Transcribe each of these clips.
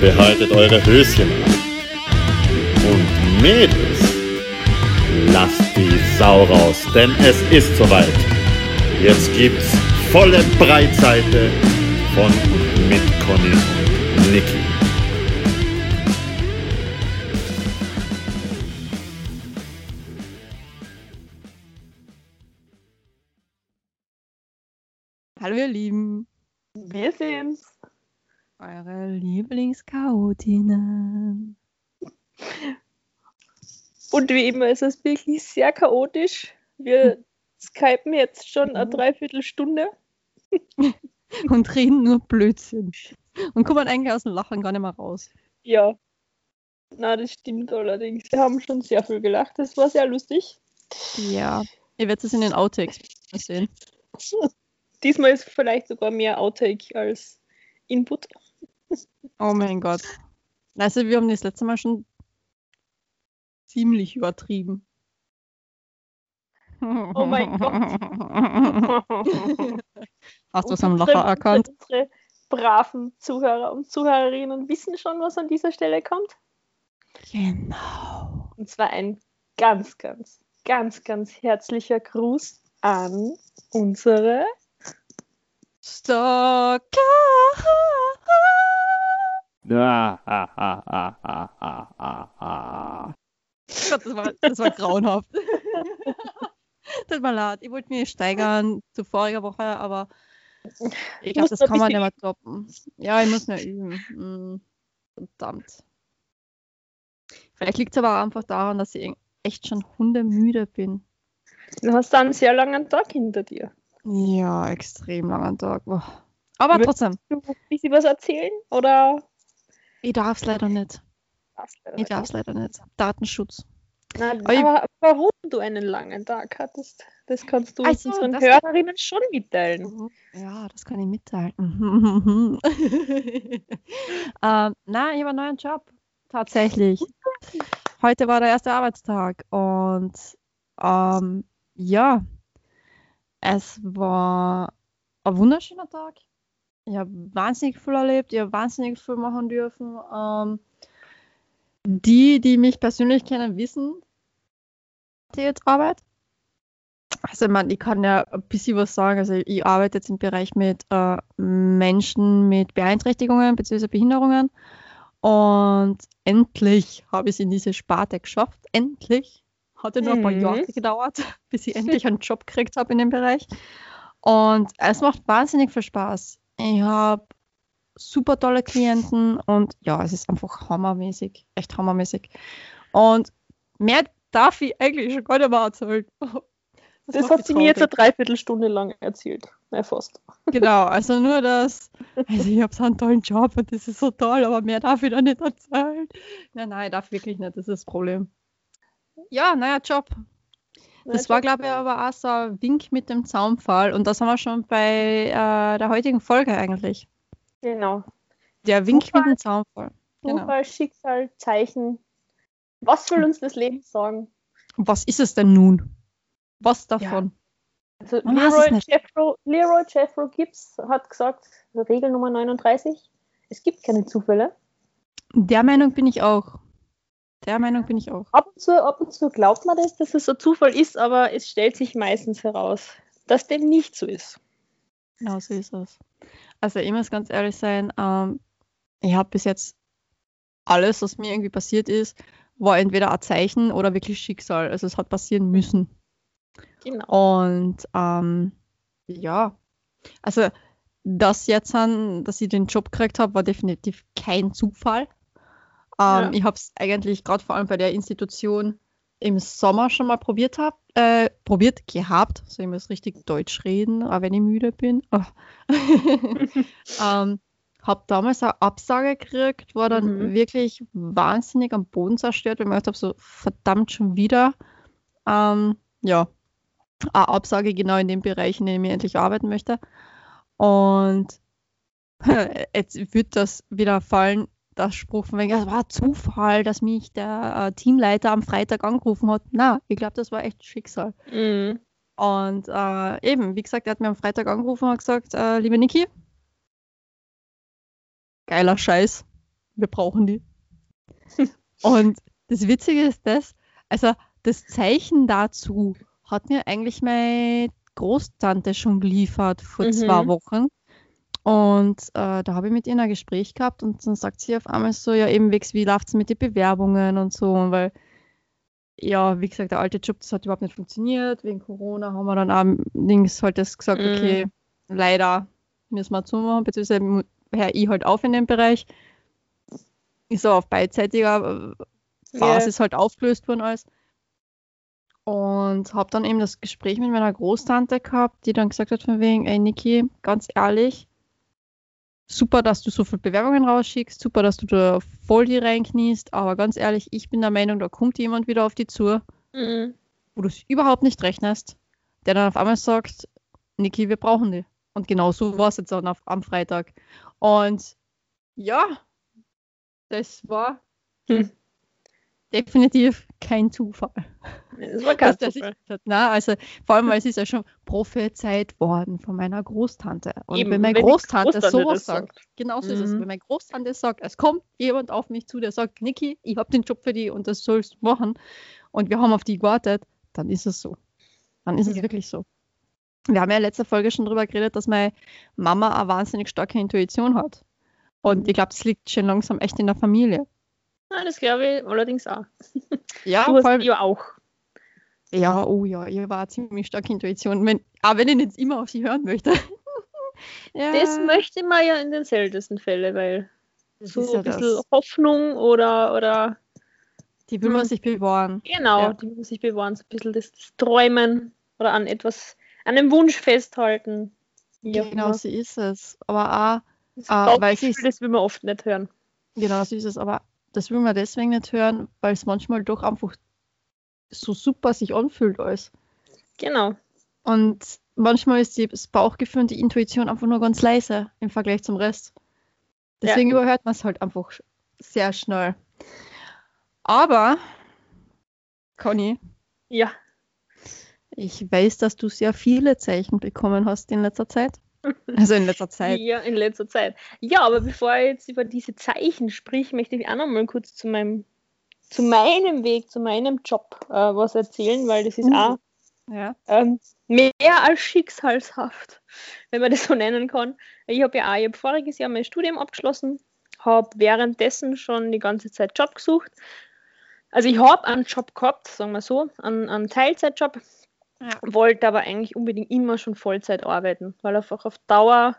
Behaltet eure Höschen an. Und Mädels, lasst die Sau raus, denn es ist soweit. Jetzt gibt's volle Breitseite von und mit Conny und Niki. Hallo ihr Lieben, Wir sind's. Eure Lieblingschaotinnen. Und wie immer ist es wirklich sehr chaotisch. Wir skypen jetzt schon eine Mhm. Dreiviertelstunde. Und reden nur Blödsinn. Und kommen eigentlich aus dem Lachen gar nicht mehr raus. Ja. Na, das stimmt allerdings. Wir haben schon sehr viel gelacht. Das war sehr lustig. Ja, ihr werdet es in den Outtakes sehen. Diesmal ist vielleicht sogar mehr Outtake als Input. Oh mein Gott. Also wir haben das letzte Mal schon ziemlich übertrieben. Oh mein Gott. Hast du Und am Lacher erkannt? Unsere braven Zuhörer und Zuhörerinnen wissen schon, was an dieser Stelle kommt. Genau. Und zwar ein ganz, ganz, ganz, ganz herzlicher Gruß an unsere Stalker. Ah, ah, ah, ah, ah, ah, ah, ah. Gott, das war, das war grauenhaft. Tut mir leid, ich wollte mich steigern zu voriger Woche, aber ich glaube, das kann man nicht mehr toppen. Ja, ich muss mehr üben. Hm, verdammt. Vielleicht liegt es aber auch einfach daran, dass ich echt schon hundemüde bin. Du hast da einen sehr langen Tag hinter dir. Ja, extrem langer Tag. Boah. Aber Wird- trotzdem, Du ein bisschen was erzählen oder ich darf es leider nicht. Ich darf es leider nicht. Datenschutz. Na, Aber ich- aber warum du einen langen Tag hattest, das kannst du Ach uns so, unseren Hörerinnen schon mitteilen. Ja, das kann ich mitteilen. ähm, nein, ich habe einen neuen Job. Tatsächlich. Heute war der erste Arbeitstag und ähm, ja, es war ein wunderschöner Tag. Ich habe wahnsinnig viel erlebt, ich habe wahnsinnig viel machen dürfen. Ähm, die, die mich persönlich kennen, wissen, die jetzt Arbeit. Also ich, meine, ich kann ja ein bisschen was sagen. Also ich arbeite jetzt im Bereich mit äh, Menschen mit Beeinträchtigungen bzw. Behinderungen. Und endlich habe ich es in diese Sparte geschafft. Endlich. Hatte nur ein paar Mhm. Jahre gedauert, bis ich endlich einen Job gekriegt habe in dem Bereich. Und es macht wahnsinnig viel Spaß. Ich habe super tolle Klienten und ja, es ist einfach hammermäßig. Echt hammermäßig. Und mehr darf ich eigentlich schon gar nicht mehr erzählen. Das macht hat sie mir jetzt eine. Dreiviertelstunde lang erzählt. Na, fast. Genau, also nur das. Also ich habe so einen tollen Job und das ist so toll, aber mehr darf ich da nicht erzählen. Nein, nein, ich darf wirklich nicht, das ist das Problem. Ja, neuer Job. Das war, glaube ich, aber auch so ein Wink mit dem Zaunpfahl und das haben wir schon bei äh, der heutigen Folge eigentlich. Genau. Der Wink Zufall. mit dem Zaunpfahl. Genau. Zufall, Schicksal, Zeichen. Was will uns das Leben sagen? Was ist es denn nun? Was davon? Also Man Leroy. Jeffro, Leroy Jeffro Gibbs hat gesagt, Regel Nummer 39, es gibt keine Zufälle. Der Meinung bin ich auch. Der Meinung bin ich auch. Ab und zu, ab und zu glaubt man das, dass es so Zufall ist, aber es stellt sich meistens heraus, dass dem nicht so ist. Genau so ist es. Also ich muss ganz ehrlich sein, ähm, ich habe bis jetzt alles, was mir irgendwie passiert ist, war entweder ein Zeichen oder wirklich Schicksal. Also es hat passieren müssen. Genau. Und ähm, ja, also das jetzt an, dass ich den Job gekriegt habe, war definitiv kein Zufall. Ähm, Ja. Ich habe es eigentlich gerade vor allem bei der Institution im Sommer schon mal probiert hab, äh, probiert gehabt. So ich muss richtig Deutsch reden, auch wenn ich müde bin. Oh. ähm, habe damals eine Absage gekriegt, war dann Mhm. wirklich wahnsinnig am Boden zerstört, weil ich mir gedacht habe, so verdammt schon wieder. Ähm, ja, eine Absage genau in dem Bereich, in dem ich endlich arbeiten möchte. Und jetzt wird das wieder fallen, der Spruch von wegen, es war Zufall, dass mich der äh, Teamleiter am Freitag angerufen hat. Na, ich glaube, das war echt Schicksal. Mhm. Und äh, eben, wie gesagt, er hat mir am Freitag angerufen und hat gesagt, äh, liebe Niki, geiler Scheiß. Wir brauchen die. und das Witzige ist das, also das Zeichen dazu hat mir eigentlich meine Großtante schon geliefert vor Mhm. zwei Wochen. Und äh, da habe ich mit ihr ein Gespräch gehabt und dann sagt sie auf einmal so, ja eben wegs, wie läuft es mit den Bewerbungen und so, und weil ja, wie gesagt, der alte Job, das hat überhaupt nicht funktioniert. Wegen Corona haben wir dann links halt das gesagt, Mhm. okay, leider müssen wir zumachen, beziehungsweise höre ich halt auf in dem Bereich. Ist so auf beidseitiger äh, Basis halt aufgelöst worden alles. Und habe dann eben das Gespräch mit meiner Großtante gehabt, die dann gesagt hat von wegen, ey Niki, ganz ehrlich, super, dass du so viele Bewerbungen rausschickst, super, dass du da voll die reinkniest, aber ganz ehrlich, ich bin der Meinung, da kommt jemand wieder auf die zu, Mhm. wo du es überhaupt nicht rechnest, der dann auf einmal sagt, Niki, wir brauchen die. Und genau so war es jetzt dann auf, am Freitag. Und ja, das war Hm. Definitiv kein Zufall. Das war kein sich Zufall. hat. Na, also vor allem, weil es ist ja schon prophezeit worden von meiner Großtante. Und Eben, wenn meine wenn Großtante, Großtante sowas das sagt, sagt. genau so ist es. Mhm. Wenn meine Großtante sagt, es kommt jemand auf mich zu, der sagt, Niki, ich habe den Job für dich und das sollst du machen und wir haben auf die gewartet, dann ist es so. Dann ist es Ja. wirklich so. Wir haben ja in letzter Folge schon darüber geredet, dass meine Mama eine wahnsinnig starke Intuition hat. Und Mhm. ich glaube, das liegt schon langsam echt in der Familie. Nein, das glaube ich allerdings auch. Ja, du hast allem, ja auch. Ja, oh ja, ihr war ziemlich starke Intuition. Wenn, aber wenn ich nicht immer auf sie hören möchte. ja, Das möchte man ja in den seltensten Fällen, weil das so ja ein bisschen das. Hoffnung oder, oder Die will man Hm. sich bewahren. genau, Ja. die muss sich bewahren, so ein bisschen das, das Träumen oder an etwas, an einem Wunsch festhalten. Auch Genau so ist es. Aber Das ah, weil das will man oft nicht hören. auch, genau so ist es. Aber das will man deswegen nicht hören, weil es manchmal doch einfach so super sich anfühlt alles. Genau. Und manchmal ist die- das Bauchgefühl und die Intuition einfach nur ganz leise im Vergleich zum Rest. Deswegen Ja. überhört man es halt einfach sehr schnell. Aber, Conny, Ja. Ich weiß, dass du sehr viele Zeichen bekommen hast in letzter Zeit. Also in letzter Zeit. Ja, in letzter Zeit. Ja, aber bevor ich jetzt über diese Zeichen sprich, möchte ich auch noch mal kurz zu meinem, zu meinem Weg, zu meinem Job äh, was erzählen, weil das ist Mhm. auch Ja. ähm, mehr als schicksalshaft, wenn man das so nennen kann. Ich habe ja auch ich hab voriges Jahr mein Studium abgeschlossen, habe währenddessen schon die ganze Zeit Job gesucht. Also ich habe einen Job gehabt, sagen wir so, einen, einen Teilzeitjob, Ja. wollte aber eigentlich unbedingt immer schon Vollzeit arbeiten, weil einfach auf Dauer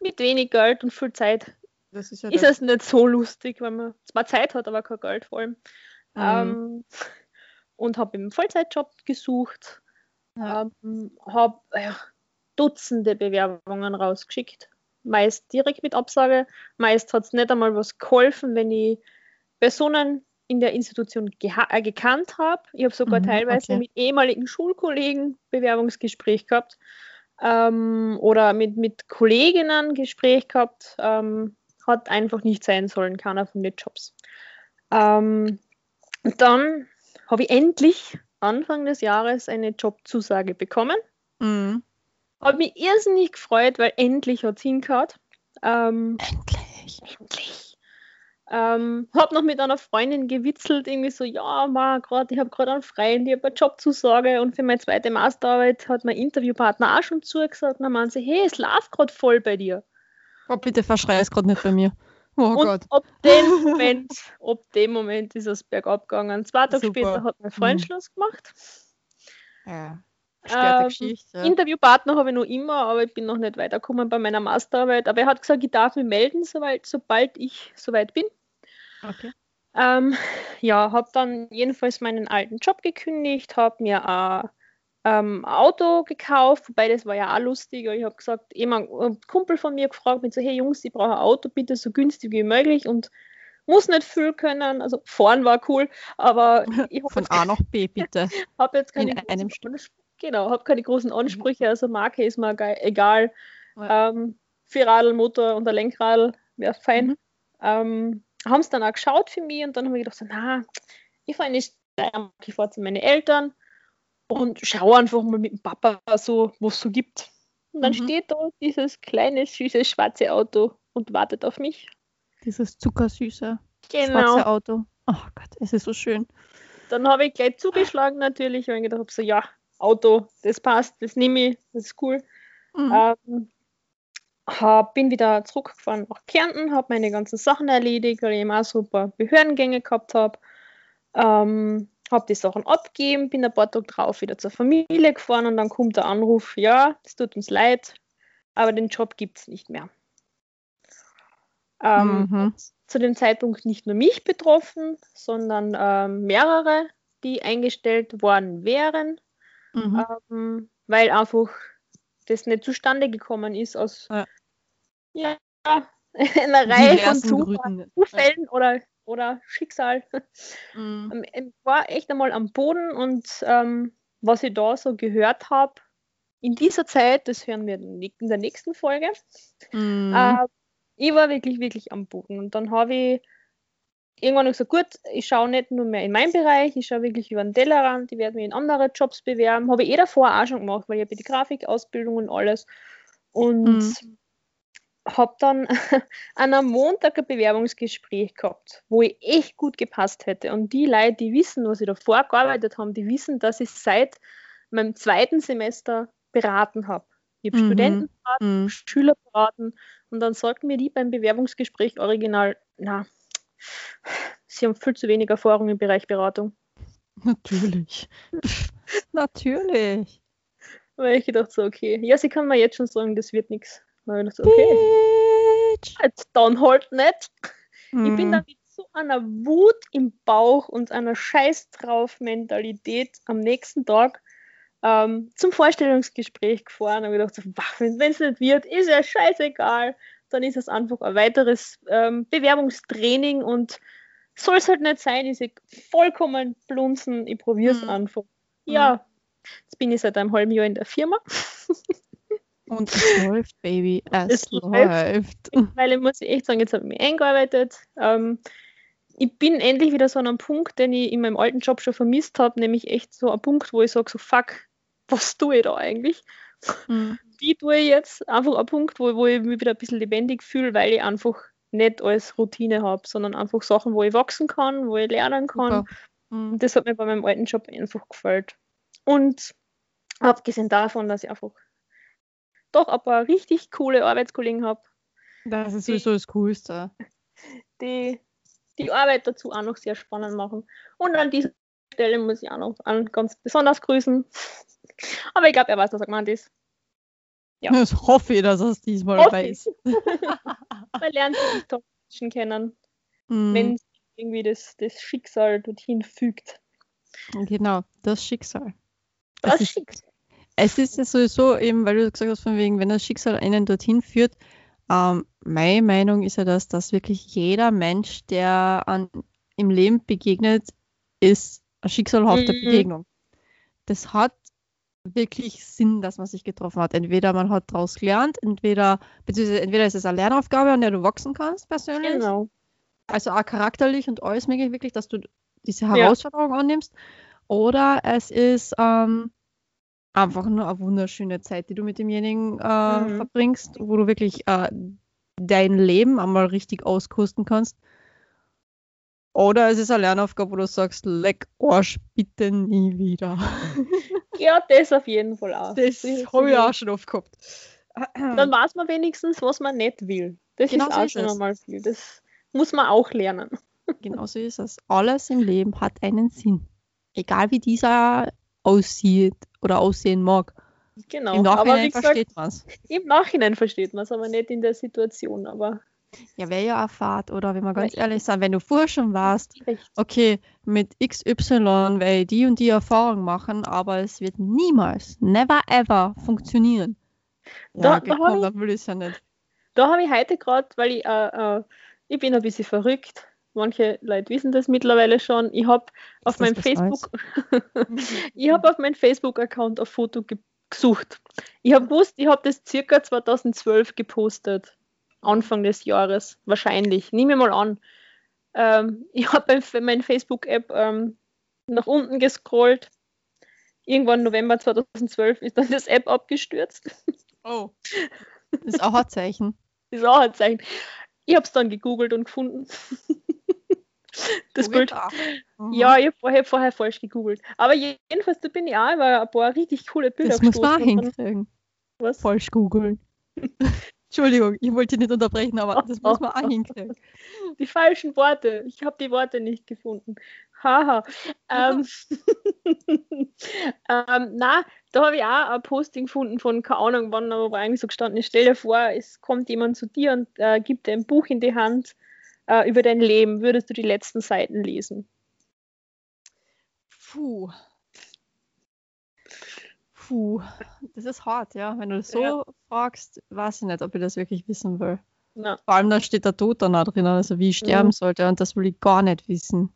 mit wenig Geld und viel Zeit Das ist ja ist das. es nicht so lustig, weil man zwar Zeit hat, aber kein Geld vor allem. Mhm. Ähm, und habe einen Vollzeitjob gesucht, Ja. ähm, habe ja, Dutzende Bewerbungen rausgeschickt. Meist direkt mit Absage, meist hat es nicht einmal was geholfen, wenn ich Personen in der Institution äh, gekannt habe. Ich habe sogar Mhm, teilweise okay. mit ehemaligen Schulkollegen Bewerbungsgespräch gehabt ähm, oder mit, mit Kolleginnen Gespräch gehabt. Ähm, hat einfach nicht sein sollen, keiner von den Jobs. Ähm, dann habe ich endlich Anfang des Jahres eine Jobzusage bekommen. Mhm. Habe mich irrsinnig gefreut, weil endlich hat es hingehört. Ähm, Endlich. endlich. Ähm, habe noch mit einer Freundin gewitzelt, irgendwie so, ja, ma, grad, ich habe gerade einen Freund, ich habe eine Jobzusage und für meine zweite Masterarbeit hat mein Interviewpartner auch schon zugesagt. Und dann meinen sie, hey, es läuft gerade voll bei dir. Oh, bitte verschrei es gerade nicht bei mir. Oh und Gott. ab dem Moment, ab dem Moment ist es bergab gegangen. Zwei Tage Super. später hat mein Freund Mhm. Schluss gemacht. Ja. Ähm, Geschichte. Interviewpartner habe ich noch immer, aber ich bin noch nicht weitergekommen bei meiner Masterarbeit. Aber er hat gesagt, ich darf mich melden, sobald, sobald ich soweit bin. Okay. Ähm, ja, habe dann jedenfalls meinen alten Job gekündigt, habe mir ein ähm, Auto gekauft, wobei das war ja auch lustig. Ich habe gesagt, jemand, ein Kumpel von mir gefragt, mit so, hey Jungs, ich brauche ein Auto, bitte so günstig wie möglich und muss nicht viel können. Also fahren war cool, aber ich habe Von A nach B, bitte. hab jetzt keine, in einem genau, hab keine großen Ansprüche, also Marke ist mir egal. Ja. Ähm, Vierradl, Motor und ein Lenkradl wäre fein. Mhm. Ähm, haben es dann auch geschaut für mich und dann habe ich gedacht, so, na, ich fahre in die Steiermark, ich fahre zu meinen Eltern und schaue einfach mal mit dem Papa so, was es so gibt. Und dann Mhm. steht da dieses kleine, süße, schwarze Auto und wartet auf mich. Dieses zuckersüße Genau. schwarze Auto. Oh Gott, es ist so schön. Dann habe ich gleich zugeschlagen natürlich, weil ich gedacht habe, so ja, Auto, das passt, das nehme ich, das ist cool. Mhm. Ähm, hab, bin wieder zurückgefahren nach Kärnten, habe meine ganzen Sachen erledigt, weil ich eben auch so ein paar Behördengänge gehabt habe. Ähm, habe die Sachen abgegeben, bin ein paar Tage drauf wieder zur Familie gefahren und dann kommt der Anruf, ja, es tut uns leid, aber den Job gibt es nicht mehr. Ähm, Mhm. Zu dem Zeitpunkt nicht nur mich betroffen, sondern ähm, mehrere, die eingestellt worden wären Mhm. ähm, weil einfach das nicht zustande gekommen ist aus Ja. Ja, einer Reihe von Zufall. Zufällen oder, oder Schicksal. Mhm. Ähm, Ich war echt einmal am Boden und ähm, was ich da so gehört habe, in dieser Zeit, das hören wir in der nächsten Folge, Mhm. äh, ich war wirklich, wirklich am Boden. Und dann habe ich irgendwann gesagt, gut, ich schaue nicht nur mehr in meinen Bereich, ich schaue wirklich über den Tellerrand, ich werde mich in andere Jobs bewerben. Habe ich eh davor auch schon gemacht, weil ich habe die Grafikausbildung und alles. Und Mhm. Habe dann an einem Montag ein Bewerbungsgespräch gehabt, wo ich echt gut gepasst hätte. Und die Leute, die wissen, was ich davor gearbeitet habe, die wissen, dass ich seit meinem zweiten Semester beraten habe. Ich habe Mhm. Studenten beraten, Mhm. Schüler beraten und dann sagten mir die beim Bewerbungsgespräch original, na, sie haben viel zu wenig Erfahrung im Bereich Beratung. Natürlich. Natürlich. Weil ich gedacht so, okay, ja, sie kann mir jetzt schon sagen, das wird nichts. Dann habe ich gedacht, okay, Bitch. jetzt dann halt nicht. Ich bin Mhm. dann mit so einer Wut im Bauch und einer Scheiß drauf Mentalität am nächsten Tag ähm, zum Vorstellungsgespräch gefahren und gedacht, so, wenn es nicht wird, ist ja scheißegal. Dann ist es einfach ein weiteres ähm, Bewerbungstraining und soll es halt nicht sein, diese vollkommen blunzen, ich probiere es Mhm. einfach. Ja, jetzt bin ich seit einem halben Jahr in der Firma. Und es läuft, Baby. Es, Es läuft. läuft. Muss ich echt sagen, jetzt habe ich mich eingearbeitet. Ähm, ich bin endlich wieder so an einem Punkt, den ich in meinem alten Job schon vermisst habe, nämlich echt so ein Punkt, wo ich sage, so fuck, was tue ich da eigentlich? Mhm. Wie tue ich jetzt? Einfach ein Punkt, wo, wo ich mich wieder ein bisschen lebendig fühle, weil ich einfach nicht als Routine habe, sondern einfach Sachen, wo ich wachsen kann, wo ich lernen kann. Mhm. Und das hat mir bei meinem alten Job einfach gefällt. Und abgesehen davon, dass ich einfach doch ein paar richtig coole Arbeitskollegen habe, Das ist sowieso das Coolste. die die Arbeit dazu auch noch sehr spannend machen. Und an dieser Stelle muss ich auch noch an ganz besonders grüßen. Aber ich glaube, er weiß, was er gemeint ist. Ja. Das hoffe ich, dass er es diesmal Hoffe weiß. Man lernt wirklich tolle Menschen kennen, Mhm. wenn sich irgendwie das, das Schicksal dorthin fügt. Genau, das Schicksal. Das ist- Schicksal. Es ist ja sowieso eben, weil du gesagt hast, von wegen, wenn das Schicksal einen dorthin führt, ähm, meine Meinung ist ja das, dass wirklich jeder Mensch, der an, im Leben begegnet, ist eine schicksalhafte Mhm. Begegnung. Das hat wirklich Sinn, dass man sich getroffen hat. Entweder man hat daraus gelernt, entweder, beziehungsweise entweder ist es eine Lernaufgabe, an der du wachsen kannst persönlich, Genau. also auch charakterlich und alles mögliche, wirklich, dass du diese Ja. Herausforderung annimmst. Oder es ist ähm, einfach nur eine wunderschöne Zeit, die du mit demjenigen äh, Mhm. verbringst, wo du wirklich äh, dein Leben einmal richtig auskosten kannst. Oder es ist eine Lernaufgabe, wo du sagst, leck Arsch, bitte nie wieder. Ja, das auf jeden Fall auch. Das habe ich auch schon oft gehabt. Dann weiß man wenigstens, was man nicht will. Das Genau ist so auch ist schon einmal viel. Das muss man auch lernen. Genau so ist es. Alles im Leben hat einen Sinn. Egal wie dieser aussieht oder aussehen mag. Genau. Im aber Nachhinein wie gesagt, versteht man es. im Nachhinein versteht man es, aber nicht in der Situation. Aber Ja, wäre ja eine Fahrt. Oder wenn wir ganz Richtig. ehrlich sind, wenn du vorher schon warst, Richtig. okay, mit XY werde ich die und die Erfahrung machen, aber es wird niemals, never ever funktionieren. Da- Ja, da hab komm, ich- ja. Da habe ich heute gerade, weil ich, äh, äh, ich bin ein bisschen verrückt. Manche Leute wissen das mittlerweile schon. Ich habe auf meinem Facebook, ich habe auf meinem Facebook-Account ein Foto ge gesucht. Ich habe gewusst, ich habe das circa 2012 gepostet. Anfang des Jahres, wahrscheinlich. Nehme mal an. Ähm, ich habe bei meine Facebook-App ähm, nach unten gescrollt. Irgendwann November 2012 ist dann das App abgestürzt. Oh. Das ist auch ein Zeichen. Das ist auch ein Zeichen. Ich habe es dann gegoogelt und gefunden. das Bild. Mhm. Ja, ich habe vorher, vorher falsch gegoogelt. Aber jedenfalls, da bin ich auch über ein paar richtig coole Bilder Das muss man hinkriegen. Was? Falsch googeln. Entschuldigung, ich wollte dich nicht unterbrechen, aber das muss man auch hinkriegen. Die falschen Worte. Ich habe die Worte nicht gefunden. Haha. ähm, ähm, na, da habe ich auch ein Posting gefunden von, keine Ahnung wann, aber eigentlich so gestanden, stell dir vor, es kommt jemand zu dir und äh, gibt dir ein Buch in die Hand äh, über dein Leben. Würdest du die letzten Seiten lesen? Puh. Puh. Das ist hart, ja. Wenn du das so Ja. fragst, weiß ich nicht, ob ich das wirklich wissen will. Na, Vor allem, da steht der Tod dann auch drin, also wie ich sterben Mhm. sollte und das will ich gar nicht wissen.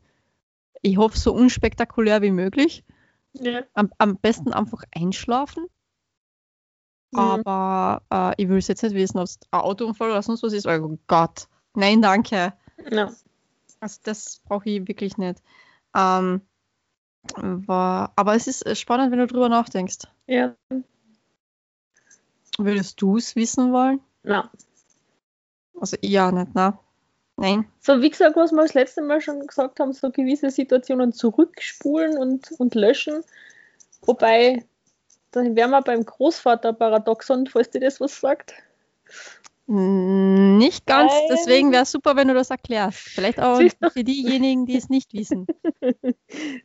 Ich hoffe, so unspektakulär wie möglich. ja. Am, am besten einfach einschlafen. Mhm. Aber äh, ich will es jetzt nicht wissen, ob es ein Autounfall oder sonst was ist. Oh Gott. Nein, danke. Ja. Also das brauche ich wirklich nicht. Ähm, war, aber es ist äh, spannend, wenn du drüber nachdenkst. ja. Würdest du es wissen wollen? Na. Also ja, nicht, ne? Nein. So, wie gesagt, was wir das letzte Mal schon gesagt haben, so gewisse Situationen zurückspulen und, und löschen. Wobei, dann wären wir beim Großvater-Paradoxon, falls dir das was sagt. Nicht ganz, Nein. deswegen wäre es super, wenn du das erklärst. Vielleicht auch für diejenigen, die es nicht wissen.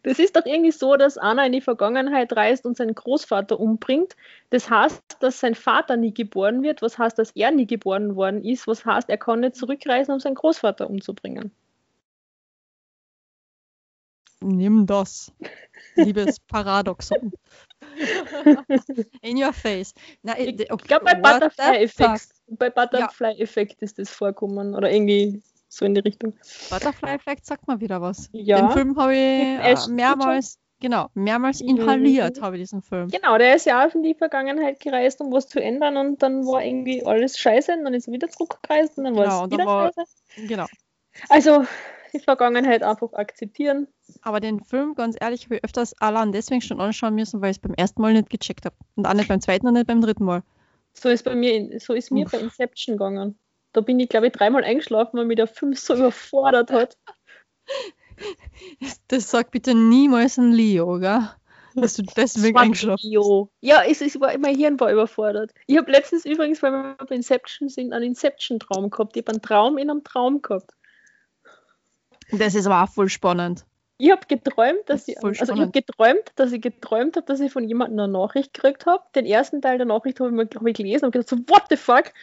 Das ist doch irgendwie so, dass Anna in die Vergangenheit reist und seinen Großvater umbringt. Das heißt, dass sein Vater nie geboren wird, was heißt, dass er nie geboren worden ist, was heißt, er kann nicht zurückreisen, um seinen Großvater umzubringen. Nimm das, liebes Paradoxon. In your face. Na, Ich okay, glaube, bei Butterfly-Effekt bei Butterfly-Effekt ist das vorkommen oder irgendwie so in die Richtung. Butterfly Effect sagt mal wieder was. Ja. Den Film habe ich äh, mehrmals, genau, mehrmals Mhm. inhaliert, habe ich diesen Film. Genau, der ist ja auch in die Vergangenheit gereist, um was zu ändern und dann war irgendwie alles scheiße und dann ist er wieder zurückgereist und dann war Genau, es wieder war- scheiße. Genau. Also die Vergangenheit einfach akzeptieren. Aber den Film, ganz ehrlich, habe ich öfters allein deswegen schon anschauen müssen, weil ich es beim ersten Mal nicht gecheckt habe. Und auch nicht beim zweiten und nicht beim dritten Mal. So ist bei mir, so ist mir Uff. bei Inception gegangen. Da bin ich, glaube ich, dreimal eingeschlafen, weil mich der Film so überfordert hat. Das sagt bitte niemals ein Leo, gell? Dass du deswegen eingeschlafen you. Ja, es ist, war, mein Hirn war überfordert. Ich habe letztens übrigens, weil wir bei Inception sind, einen Inception-Traum gehabt. Ich habe einen Traum in einem Traum gehabt. Das ist aber auch voll spannend. Ich habe geträumt, dass ich, also ich spannend. geträumt, dass ich geträumt habe, dass ich von jemandem eine Nachricht gekriegt habe. Den ersten Teil der Nachricht habe ich, hab ich gelesen und gedacht so, what the fuck?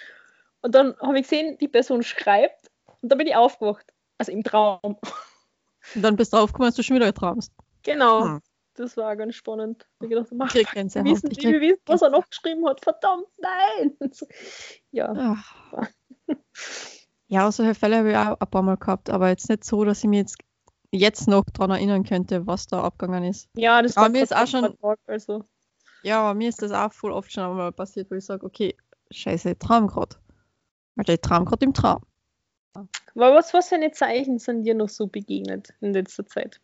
Und dann habe ich gesehen, die Person schreibt und dann bin ich aufgewacht. Also im Traum. Und dann bist du draufgekommen, dass du schon wieder geträumst. Genau. Hm. Das war ganz spannend. Ich gedacht, mach, Ich krieg wir wissen, Ich wir wissen, was er noch geschrieben hat. Verdammt, nein! Ja. Ja, solche Fälle habe ich auch ein paar Mal gehabt, aber jetzt nicht so, dass ich mich jetzt, jetzt noch daran erinnern könnte, was da abgegangen ist. Ja, das Aber mir ist auch schon- Tag, also. Ja, aber mir ist das auch voll oft schon einmal passiert, wo ich sage, okay, scheiße, ich traum gerade. Alter, ich traum gerade im Traum. Aber was, was für eine Zeichen sind dir noch so begegnet in letzter Zeit?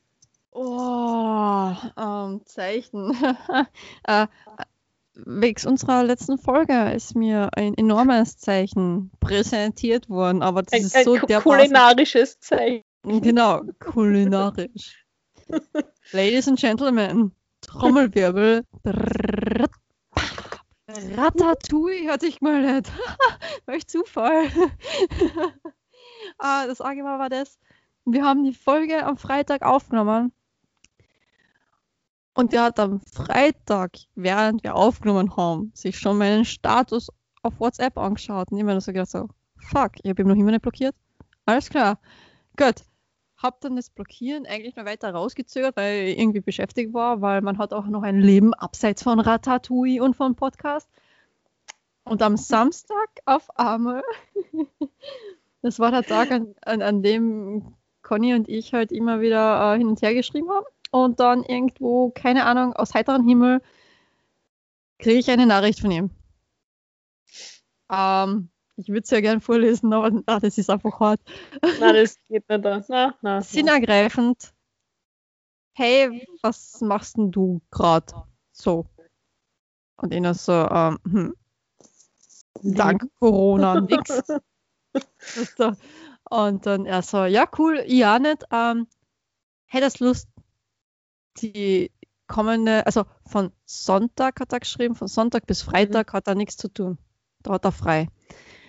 Oh, ähm, Zeichen. äh, wegen unserer letzten Folge ist mir ein enormes Zeichen präsentiert worden, aber das Ein, ist ein so ku- dermaßen kulinarisches Zeichen. Genau, kulinarisch. Ladies and Gentlemen, Trommelwirbel. Ratatouille hatte ich mal nicht. Welch Zufall. ah, das Argument war das. Wir haben die Folge am Freitag aufgenommen. Und der hat am Freitag, während wir aufgenommen haben, sich schon meinen Status auf WhatsApp angeschaut. Und ich mir so gedacht so, fuck, ich habe ihn noch immer nicht blockiert. Alles klar. Gut. Hab dann das Blockieren eigentlich mal weiter rausgezögert, weil ich irgendwie beschäftigt war, weil man hat auch noch ein Leben abseits von Ratatouille und vom Podcast. Und am Samstag auf einmal, das war der Tag, an, an, an dem Conny und ich halt immer wieder äh, hin und her geschrieben haben. Und dann irgendwo, keine Ahnung, aus heiterem Himmel kriege ich eine Nachricht von ihm. Ähm, ich würde es ja gern vorlesen, aber ah, das ist einfach hart. Nein, das geht nicht. Da. Na, na, Sinnergreifend. Hey, was machst denn du gerade so? Und einer so, ähm, hm, dank Corona nix. Und dann er so, ja cool, ich auch nicht. Ähm, hättest Lust, die kommende, also von Sonntag hat er geschrieben, von Sonntag bis Freitag mhm. hat er nichts zu tun. Da hat er frei.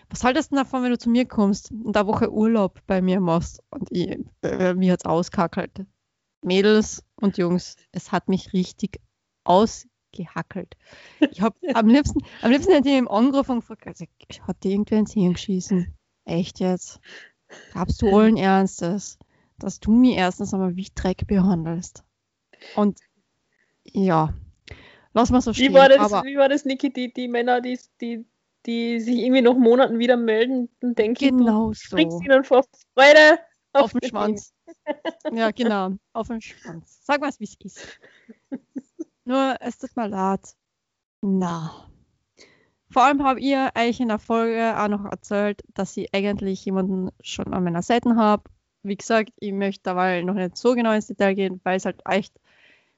Was haltest du davon, wenn du zu mir kommst und eine Woche Urlaub bei mir machst? Und ich, äh, mir hat es auskackelt. Mädels und Jungs, es hat mich richtig ausgehackelt. Ich habe am liebsten, am liebsten hätte ich ihm angerufen und gefragt, also, hat dir irgendwer ins Hirn geschissen? Echt jetzt? Glaubst du allen Ernstes, dass du mich erstens einmal wie Dreck behandelst? Und ja, lass mal so stehen. Wie war das, aber, wie war das Niki, die, die Männer, die, die, die sich irgendwie nach Monaten wieder melden und denken, genau du so. springst ihnen vor Freude auf, auf den Schwanz. ja, genau, auf den Schwanz. Sag mal, wie es ist. Nur, es tut mir leid. Na. Vor allem habe ich eigentlich in der Folge auch noch erzählt, dass ich eigentlich jemanden schon an meiner Seite habe. Wie gesagt, ich möchte dabei noch nicht so genau ins Detail gehen, weil es halt echt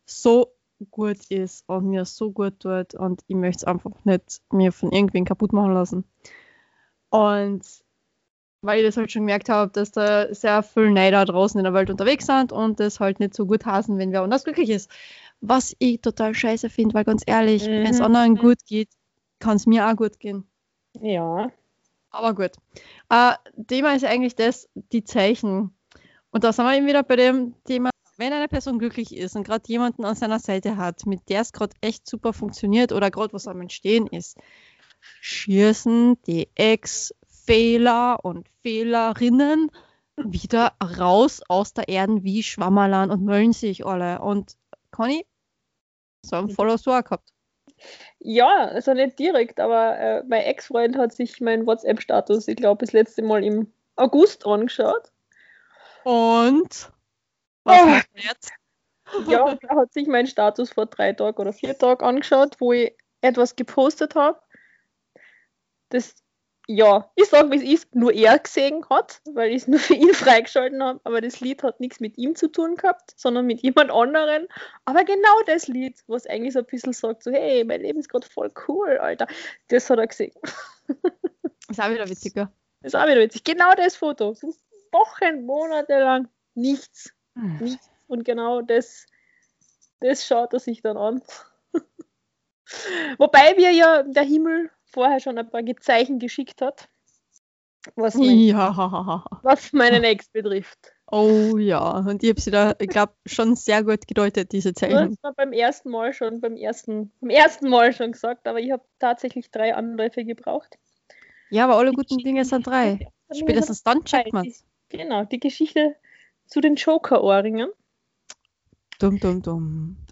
so gut ist und mir so gut tut und ich möchte es einfach nicht mir von irgendwen kaputt machen lassen. Und weil ich das halt schon gemerkt habe, dass da sehr viele Neider draußen in der Welt unterwegs sind und das halt nicht so gut hasen, wenn wer anders glücklich ist. Was ich total scheiße finde, weil ganz ehrlich, mhm. wenn es anderen gut geht, kann es mir auch gut gehen. Ja. Aber gut. Äh, Thema ist eigentlich das, die Zeichen. Und da sind wir eben wieder bei dem Thema, wenn eine Person glücklich ist und gerade jemanden an seiner Seite hat, mit der es gerade echt super funktioniert oder gerade was am Entstehen ist, schießen die Ex-Fehler und Fehlerinnen wieder raus aus der Erde wie Schwammerlan und möllen sich alle. Und Conny, so ein Follow du auch gehabt. Ja, also nicht direkt, aber äh, mein Ex-Freund hat sich meinen WhatsApp-Status, ich glaube, das letzte Mal im August angeschaut. Und? Was oh. macht jetzt? Ja, er hat sich meinen Status vor drei Tagen oder vier Tagen angeschaut, wo ich etwas gepostet habe. Das ja, ich sage, wie es ist, nur er gesehen hat, weil ich es nur für ihn freigeschalten habe. Aber das Lied hat nichts mit ihm zu tun gehabt, sondern mit jemand anderen. Aber genau das Lied, was eigentlich so ein bisschen sagt, so, hey, mein Leben ist gerade voll cool, Alter, das hat er gesehen. Ist auch wieder witzig, ja. Ist auch wieder witzig. Genau das Foto. Wochen, Monate lang nichts. Hm. Nichts. Und genau das, das schaut er sich dann an. Wobei wir ja der Himmel vorher schon ein paar Zeichen geschickt hat, was, mein, ja. was meinen Ex betrifft. Oh ja, und ich habe sie da, ich glaube, schon sehr gut gedeutet, diese Zeichen. Das war beim ersten Mal schon, beim ersten, beim ersten Mal schon gesagt, aber ich habe tatsächlich drei Anläufe gebraucht. Ja, aber alle guten Dinge sind drei. Spätestens dann checkt man es. Genau, die Geschichte zu den Joker-Ohrringen. Dumm, dumm, dumm.